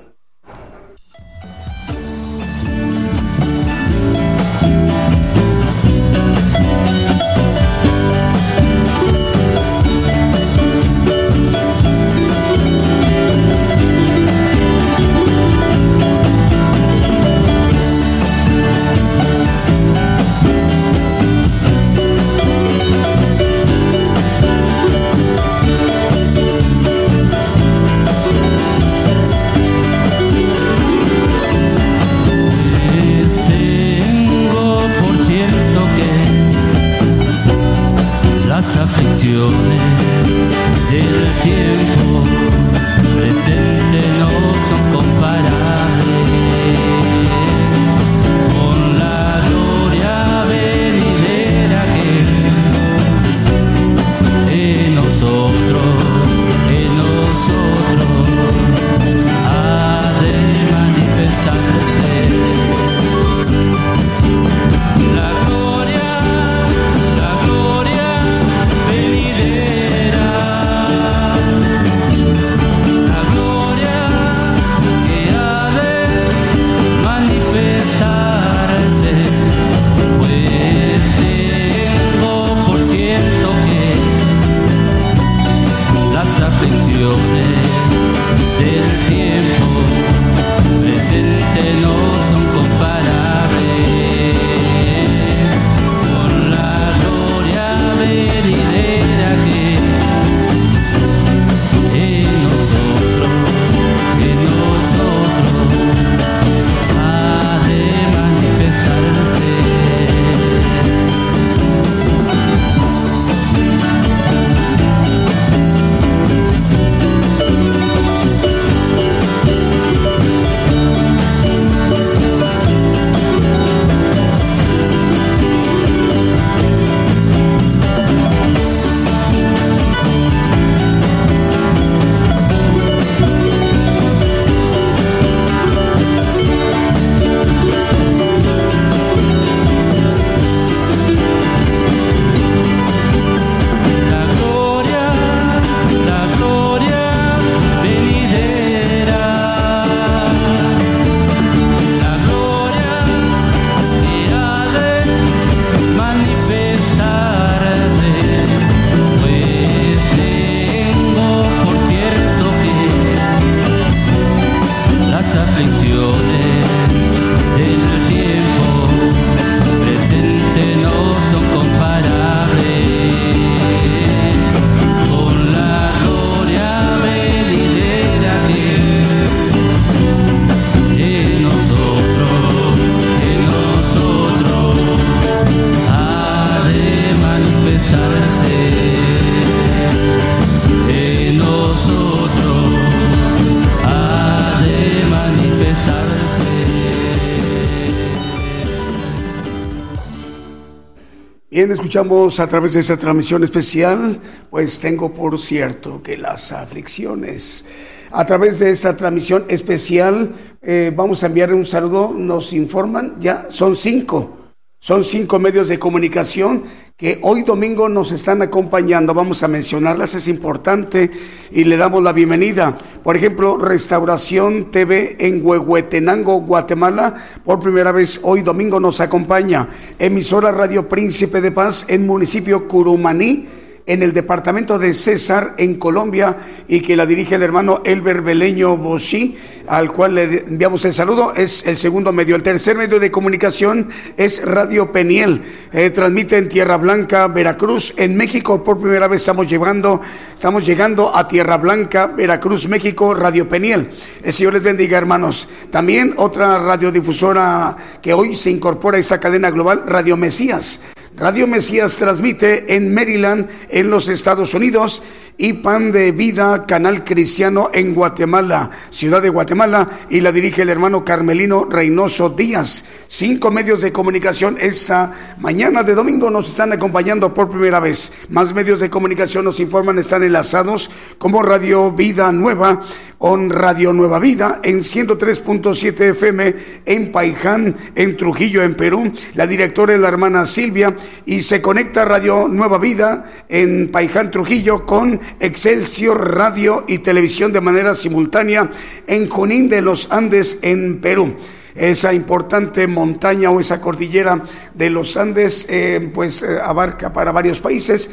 A través de esta transmisión especial, pues tengo por cierto que las aflicciones, a través de esta transmisión especial, eh, vamos a enviar un saludo, nos informan, ya son cinco, son cinco medios de comunicación que hoy domingo nos están acompañando. Vamos a mencionarlas, es importante y le damos la bienvenida. Por ejemplo, Restauración TV en Huehuetenango, Guatemala, por primera vez hoy domingo nos acompaña. Emisora Radio Príncipe de Paz en municipio Curumaní en el departamento de César, en Colombia, y que la dirige el hermano Elber Beleño Boschi, al cual le enviamos el saludo. Es el segundo medio. El tercer medio de comunicación es Radio Peniel. Eh, transmite en Tierra Blanca, Veracruz. En México, por primera vez estamos llegando, estamos llegando a Tierra Blanca, Veracruz, México, Radio Peniel. El Señor les bendiga, hermanos. También otra radiodifusora que hoy se incorpora a esa cadena global, Radio Mesías. Radio Mesías transmite en Maryland, en los Estados Unidos, y Pan de Vida, Canal Cristiano en Guatemala, ciudad de Guatemala, y la dirige el hermano Carmelino Reynoso Díaz. Cinco medios de comunicación esta mañana de domingo nos están acompañando por primera vez. Más medios de comunicación nos informan, están enlazados como Radio Vida Nueva, on Radio Nueva Vida en 103.7 FM en Paiján, en Trujillo, en Perú. La directora es la hermana Silvia y se conecta Radio Nueva Vida en Paiján, Trujillo con Excelsior Radio y Televisión de manera simultánea en Junín de los Andes, en Perú. Esa importante montaña o esa cordillera de los Andes, eh, pues eh, abarca para varios países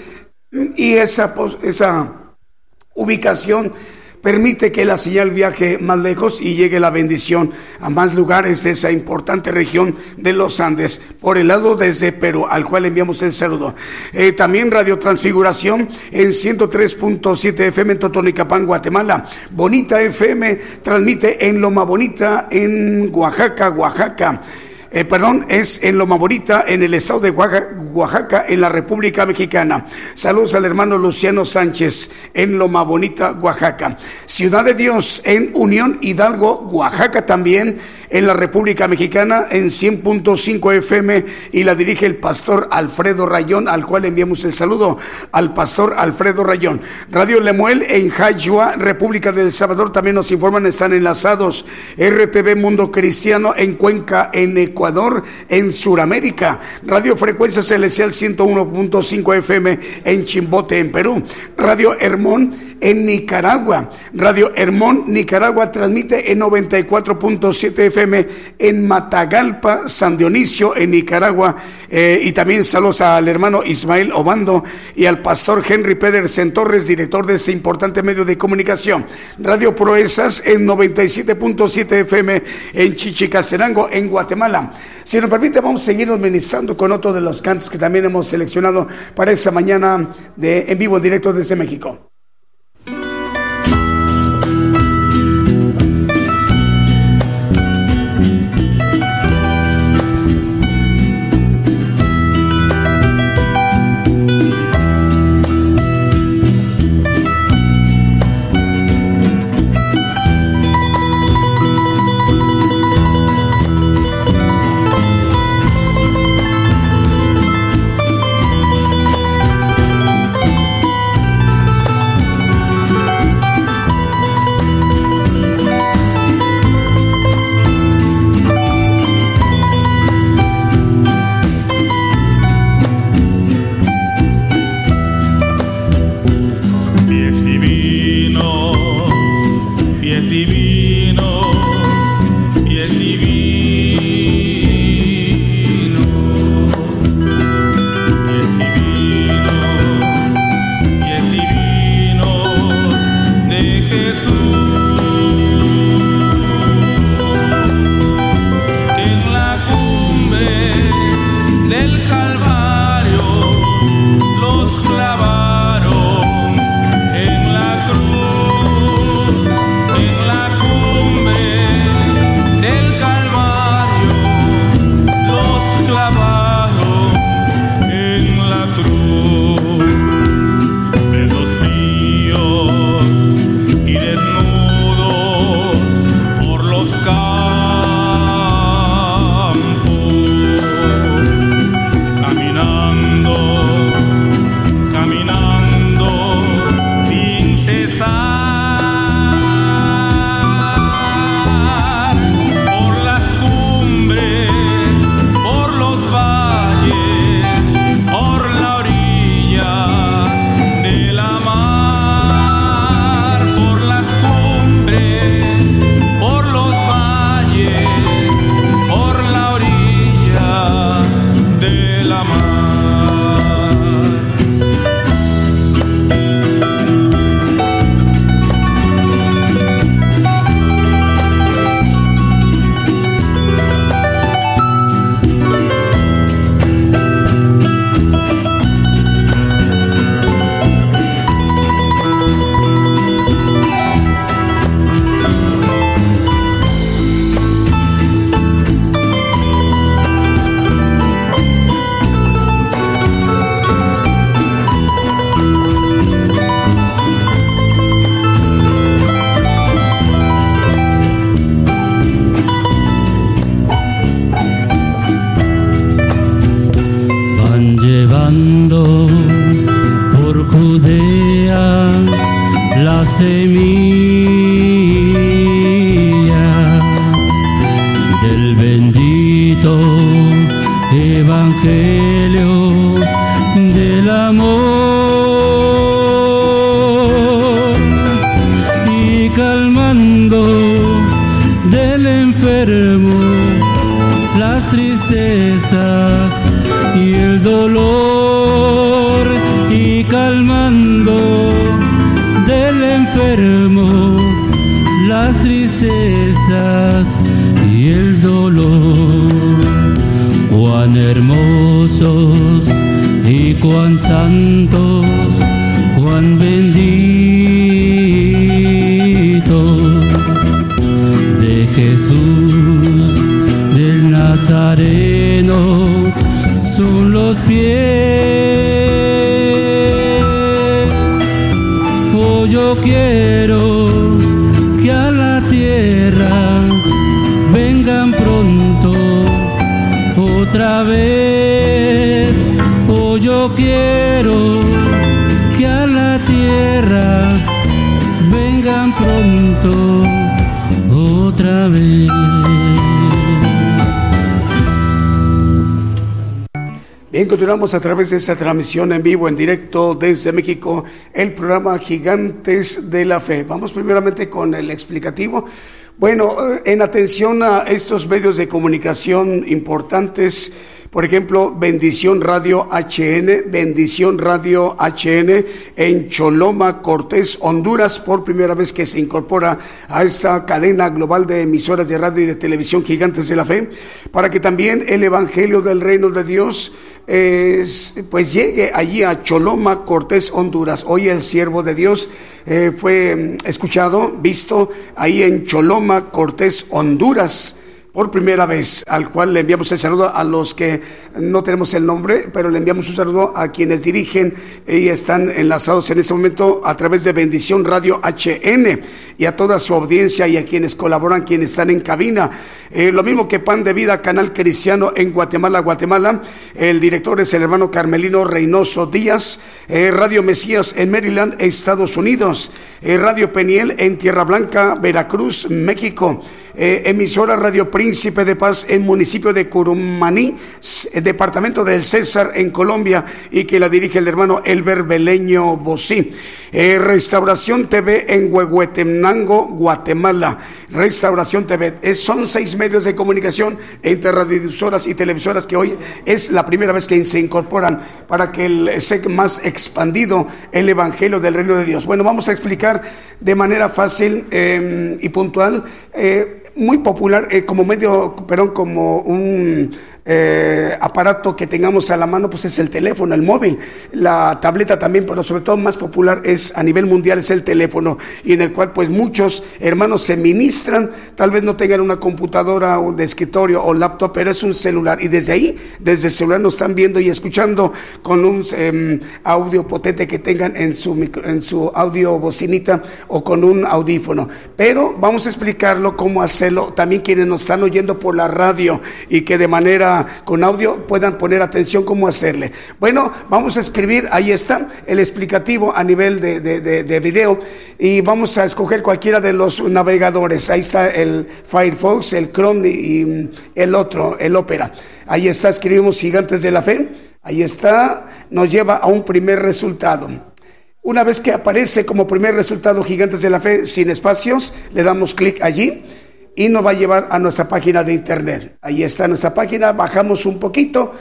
y esa, esa ubicación permite que la señal viaje más lejos y llegue la bendición a más lugares de esa importante región de los Andes, por el lado desde Perú, al cual enviamos el saludo. Eh, también Radio Transfiguración en 103.7 FM en Totonicapán, Guatemala. Bonita FM transmite en Loma Bonita, en Oaxaca, Oaxaca. Eh, perdón, es en Loma Bonita, en el estado de Oaxaca, en la República Mexicana. Saludos al hermano Luciano Sánchez, en Loma Bonita, Oaxaca. Ciudad de Dios, en Unión Hidalgo, Oaxaca también, en la República Mexicana, en 100.5 FM, y la dirige el pastor Alfredo Rayón, al cual enviamos el saludo al pastor Alfredo Rayón. Radio Lemuel, en Jayua, República del Salvador, también nos informan, están enlazados. RTV Mundo Cristiano, en Cuenca, en Ecuador en Suramérica. Radio Frecuencia Celestial 101.5 FM en Chimbote, en Perú. Radio Hermón en Nicaragua. Radio Hermón, Nicaragua transmite en 94.7 FM en Matagalpa, San Dionisio, en Nicaragua. Eh, y también saludos al hermano Ismael Obando y al pastor Henry Pedersen Torres, director de ese importante medio de comunicación. Radio Proezas en 97.7 FM en Chichicastenango, en Guatemala. Si nos permite, vamos a seguir ministrando con otro de los cantos que también hemos seleccionado para esta mañana de en vivo, en directo desde México. A través de esta transmisión en vivo, en directo desde México, el programa Gigantes de la Fe. Vamos primeramente con el explicativo. Bueno, eh, en atención a estos medios de comunicación importantes, por ejemplo, Bendición Radio HN, Bendición Radio HN en Choloma, Cortés, Honduras, por primera vez que se incorpora a esta cadena global de emisoras de radio y de televisión gigantes de la fe, para que también el Evangelio del Reino de Dios es, pues llegue allí a Choloma, Cortés, Honduras. Hoy el siervo de Dios eh, fue mm, escuchado, visto ahí en Choloma, Cortés, Honduras por primera vez, al cual le enviamos el saludo a los que no tenemos el nombre, pero le enviamos un saludo a quienes dirigen y están enlazados en este momento a través de Bendición Radio HN y a toda su audiencia y a quienes colaboran, quienes están en cabina. Eh, lo mismo que Pan de Vida, Canal Cristiano en Guatemala, Guatemala. El director es el hermano Carmelino Reynoso Díaz. Eh, Radio Mesías en Maryland, Estados Unidos. Eh, Radio Peniel en Tierra Blanca, Veracruz, México. Emisora Radio Príncipe de Paz en municipio de Curumaní, departamento del César en Colombia y que la dirige el hermano Elber Beleño Bosí. Restauración TV en Huehuetenango, Guatemala. Restauración TV. Es- son seis medios de comunicación entre radiodifusoras y televisoras que hoy es la primera vez que se incorporan para que el, sea más expandido el Evangelio del Reino de Dios. Bueno, vamos a explicar de manera fácil eh, y puntual. eh, muy popular eh, como medio, perdón, como un eh, aparato que tengamos a la mano, pues es el teléfono, el móvil, la tableta también, pero sobre todo más popular es a nivel mundial es el teléfono y en el cual pues muchos hermanos se ministran, tal vez no tengan una computadora un de escritorio o laptop, pero es un celular y desde ahí, desde el celular nos están viendo y escuchando con un eh, audio potente que tengan en su micro- en su audio bocinita o con un audífono. Pero vamos a explicarlo cómo hacerlo. También quienes nos están oyendo por la radio y que de manera con audio puedan poner atención cómo hacerle. Bueno, vamos a escribir, ahí está el explicativo a nivel de, de, de- de video y vamos a escoger cualquiera de los navegadores. Ahí está el Firefox, el Chrome y el otro, el Opera. Ahí está, escribimos Gigantes de la Fe. Ahí está, nos lleva a un primer resultado. Una vez que aparece como primer resultado Gigantes de la Fe sin espacios, le damos clic allí y nos va a llevar a nuestra página de internet. Ahí está nuestra página, bajamos un poquito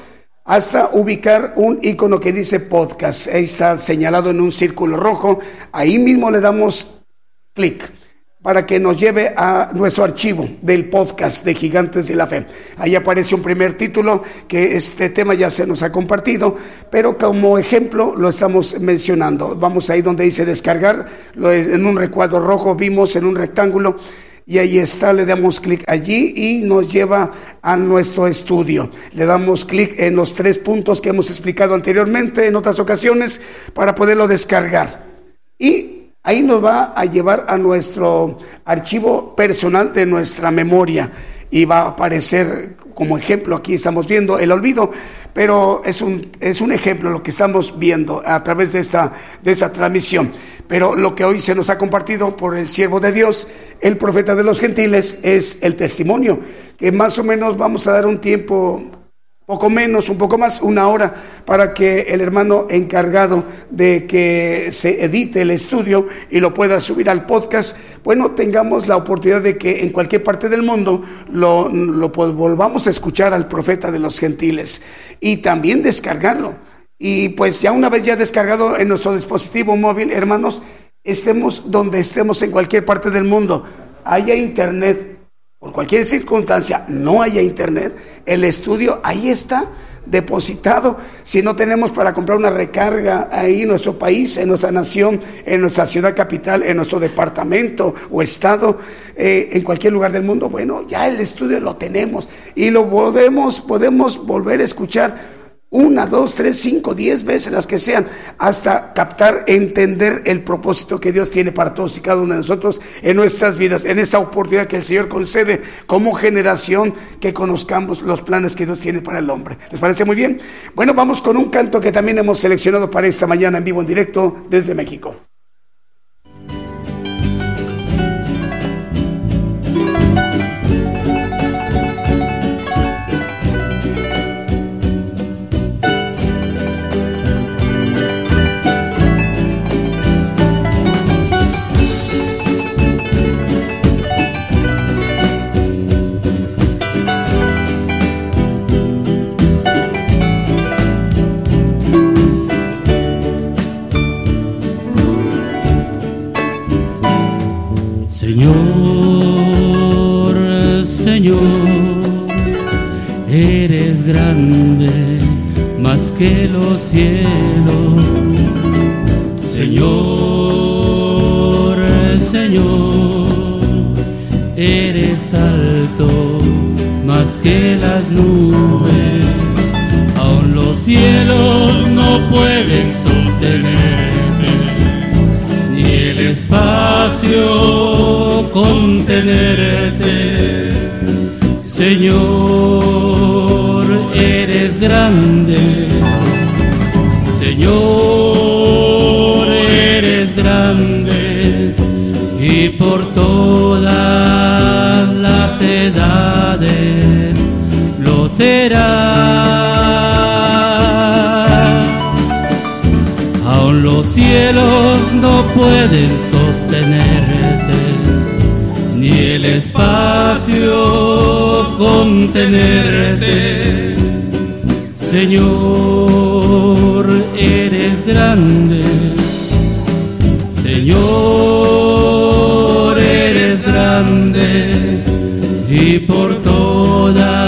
hasta ubicar un icono que dice podcast. Ahí está señalado en un círculo rojo. Ahí mismo le damos clic para que nos lleve a nuestro archivo del podcast de Gigantes de la Fe. Ahí aparece un primer título que este tema ya se nos ha compartido, pero como ejemplo lo estamos mencionando. Vamos ahí donde dice descargar, en un recuadro rojo vimos en un rectángulo y ahí está, le damos clic allí y nos lleva a nuestro estudio. Le damos clic en los tres puntos que hemos explicado anteriormente en otras ocasiones para poderlo descargar. Y ahí nos va a llevar a nuestro archivo personal de nuestra memoria y va a aparecer como ejemplo, aquí estamos viendo el olvido, pero es un, es un ejemplo lo que estamos viendo a través de esta, de esta transmisión. Pero lo que hoy se nos ha compartido por el siervo de Dios, el profeta de los gentiles, es el testimonio, que más o menos vamos a dar un tiempo poco menos, un poco más, una hora, para que el hermano encargado de que se edite el estudio y lo pueda subir al podcast, bueno, tengamos la oportunidad de que en cualquier parte del mundo lo, lo volvamos a escuchar al profeta de los gentiles y también descargarlo. Y pues ya una vez ya descargado en nuestro dispositivo móvil, hermanos, estemos donde estemos en cualquier parte del mundo, haya internet, por cualquier circunstancia no haya internet, el estudio ahí está depositado. Si no tenemos para comprar una recarga ahí en nuestro país, en nuestra nación, en nuestra ciudad capital, en nuestro departamento o estado, eh, en cualquier lugar del mundo, bueno, ya el estudio lo tenemos y lo podemos, podemos volver a escuchar una, dos, tres, cinco, diez veces, las que sean, hasta captar, entender el propósito que Dios tiene para todos y cada uno de nosotros en nuestras vidas, en esta oportunidad que el Señor concede como generación que conozcamos los planes que Dios tiene para el hombre. ¿Les parece muy bien? Bueno, vamos con un canto que también hemos seleccionado para esta mañana en vivo, en directo desde México. Que los cielos. Señor, Señor, eres alto más que las nubes. Aún los cielos no pueden sostenerte, ni el espacio contenerte. Señor, eres grande pueden sostenerte, ni el espacio contenerte. Señor, eres grande. Señor, eres grande y por todas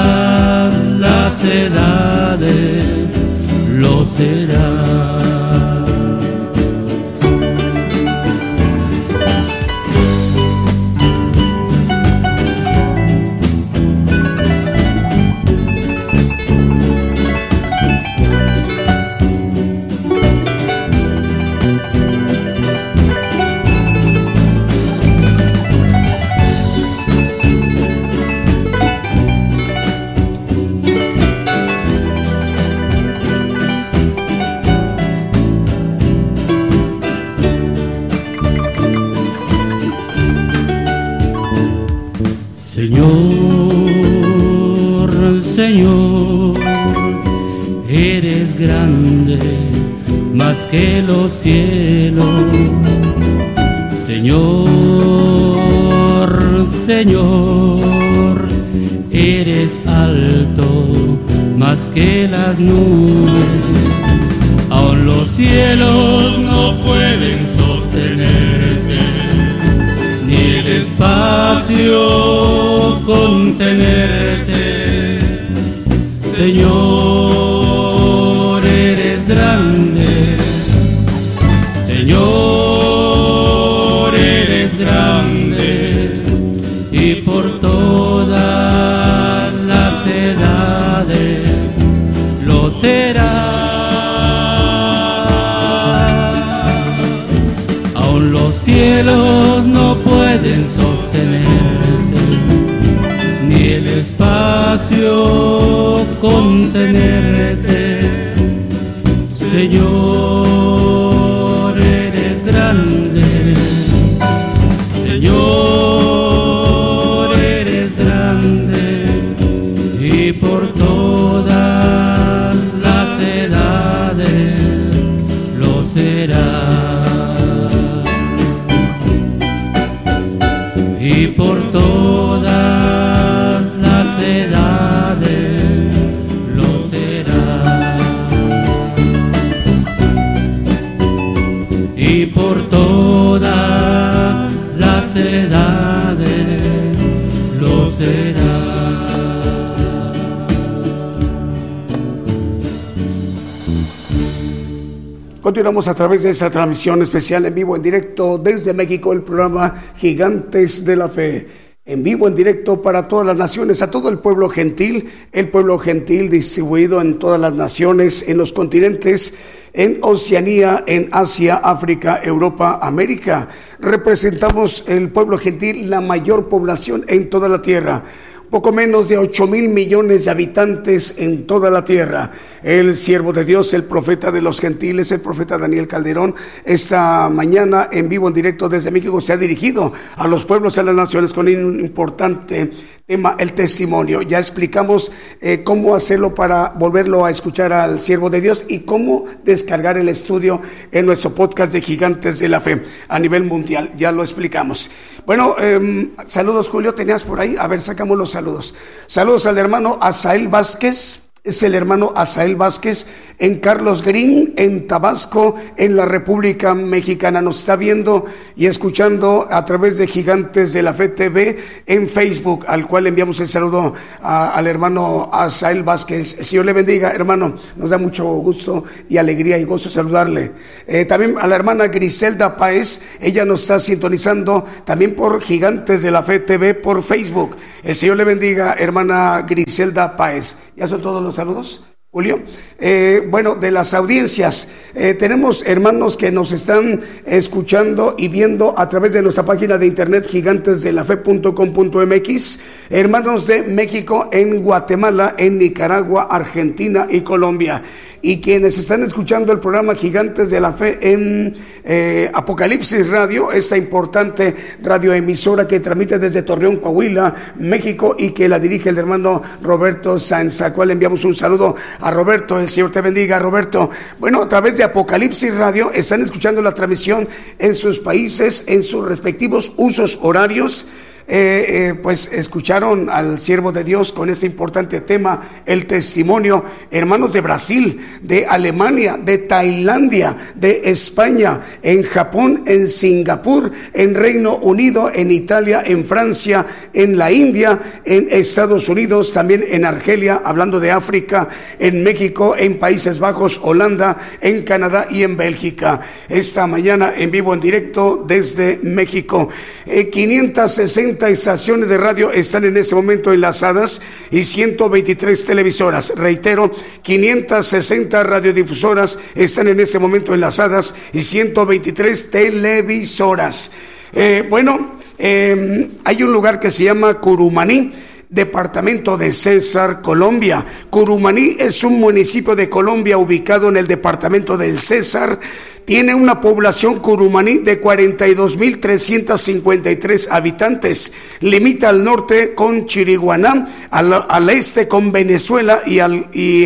A través de esa transmisión especial en vivo, en directo desde México, el programa Gigantes de la Fe. En vivo, en directo para todas las naciones, a todo el pueblo gentil, el pueblo gentil distribuido en todas las naciones, en los continentes, en Oceanía, en Asia, África, Europa, América. Representamos el pueblo gentil, la mayor población en toda la tierra poco menos de ocho mil millones de habitantes en toda la tierra. El siervo de Dios, el profeta de los gentiles, el profeta Daniel Calderón, esta mañana en vivo, en directo desde México, se ha dirigido a los pueblos y a las naciones con un importante el testimonio. Ya explicamos eh, cómo hacerlo para volverlo a escuchar al siervo de Dios y cómo descargar el estudio en nuestro podcast de Gigantes de la Fe a nivel mundial. Ya lo explicamos. Bueno, em, saludos Julio, tenías por ahí. A ver, sacamos los saludos. Saludos al hermano Asael Vázquez es el hermano Asael Vázquez en Carlos Green, en Tabasco, en la República Mexicana. Nos está viendo y escuchando a través de Gigantes de la Fe TV en Facebook, al cual enviamos el saludo al hermano Asael Vázquez. Señor le bendiga, hermano. Nos da mucho gusto y alegría y gozo saludarle. Eh, también a la hermana Griselda Páez, ella nos está sintonizando también por Gigantes de la Fe TV por Facebook. El Señor le bendiga, hermana Griselda Páez. Ya son todos los saludos. Julio. Eh, bueno, de las audiencias, eh, tenemos hermanos que nos están escuchando y viendo a través de nuestra página de internet gigantesdelafe.com.mx, hermanos de México, en Guatemala, en Nicaragua, Argentina y Colombia y quienes están escuchando el programa Gigantes de la Fe en eh, Apocalipsis Radio, esta importante radioemisora que transmite desde Torreón, Coahuila, México y que la dirige el hermano Roberto Sáenz, a cual enviamos un saludo a Roberto, el Señor te bendiga, Roberto. Bueno, a través de Apocalipsis Radio están escuchando la transmisión en sus países, en sus respectivos usos horarios. Eh, eh, pues escucharon al siervo de Dios con este importante tema, el testimonio, hermanos de Brasil, de Alemania, de Tailandia, de España, en Japón, en Singapur, en Reino Unido, en Italia, en Francia, en la India, en Estados Unidos, también en Argelia, hablando de África, en México, en Países Bajos, Holanda, en Canadá y en Bélgica. Esta mañana en vivo, en directo desde México. 560 estaciones de radio están en ese momento enlazadas y 123 televisoras. Reitero, 560 radiodifusoras están en ese momento enlazadas y 123 televisoras. Eh, bueno, em, hay un lugar que se llama Curumaní departamento de César, Colombia. Curumaní es un municipio de Colombia ubicado en el departamento del César tiene una población curumaní de 42.353 habitantes. Limita al norte con Chiriguaná, al, este con Venezuela y,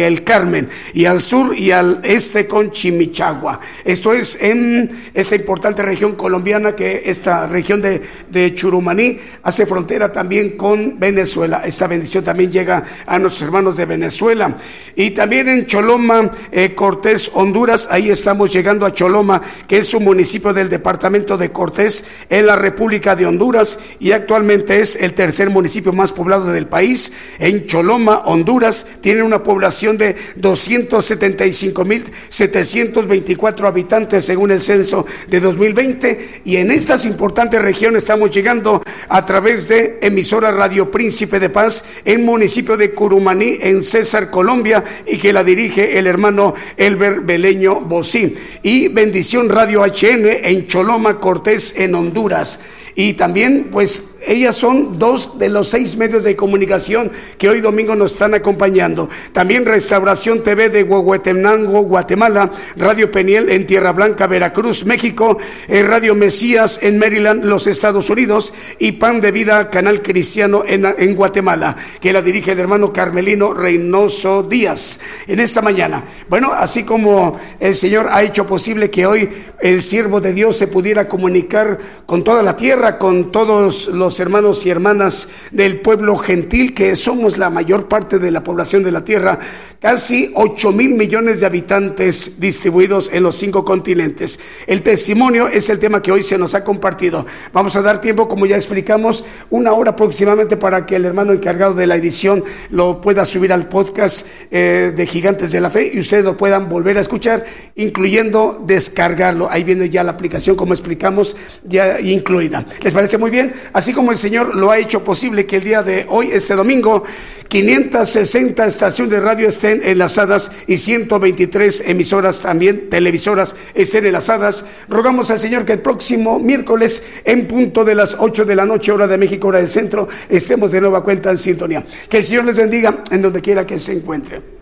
el Carmen, y al sur y al este con Chimichagua. Esto es en esta importante región colombiana que esta región de, de Churumaní hace frontera también con Venezuela. Esta bendición también llega a nuestros hermanos de Venezuela. Y también en Choloma, eh, Cortés, Honduras, ahí estamos llegando a Choloma Loma, que es un municipio del departamento de Cortés en la República de Honduras y actualmente es el tercer municipio más poblado del país. En Choloma, Honduras, tiene una población de 275.724 habitantes según el censo de 2020 y en estas importantes regiones estamos llegando a través de emisora Radio Príncipe de Paz en municipio de Curumaní en César, Colombia y que la dirige el hermano Elber Beleño Bosí y Bendición Radio HN en Choloma, Cortés, en Honduras. Y también, pues, ellas son dos de los seis medios de comunicación que hoy domingo nos están acompañando. También Restauración TV de Huehuetenango, Guatemala, Radio Peniel en Tierra Blanca, Veracruz, México, eh, Radio Mesías en Maryland, los Estados Unidos y Pan de Vida, Canal Cristiano en, en Guatemala, que la dirige el hermano Carmelino Reynoso Díaz en esta mañana. Bueno, así como el Señor ha hecho posible que hoy el siervo de Dios se pudiera comunicar con toda la tierra, con todos los los hermanos y hermanas del pueblo gentil, que somos la mayor parte de la población de la tierra, casi 8 mil millones de habitantes distribuidos en los cinco continentes. El testimonio es el tema que hoy se nos ha compartido. Vamos a dar tiempo, como ya explicamos, una hora aproximadamente para que el hermano encargado de la edición lo pueda subir al podcast eh, de Gigantes de la Fe y ustedes lo puedan volver a escuchar, incluyendo descargarlo. Ahí viene ya la aplicación, como explicamos, ya incluida. ¿Les parece muy bien? Así como el Señor lo ha hecho posible que el día de hoy, este domingo, 560 estaciones de radio estén enlazadas y 123 emisoras también, televisoras estén enlazadas. Rogamos al Señor que el próximo miércoles, en punto de las 8 de la noche, hora de México, hora del centro, estemos de nueva cuenta en sintonía. Que el Señor les bendiga en donde quiera que se encuentre.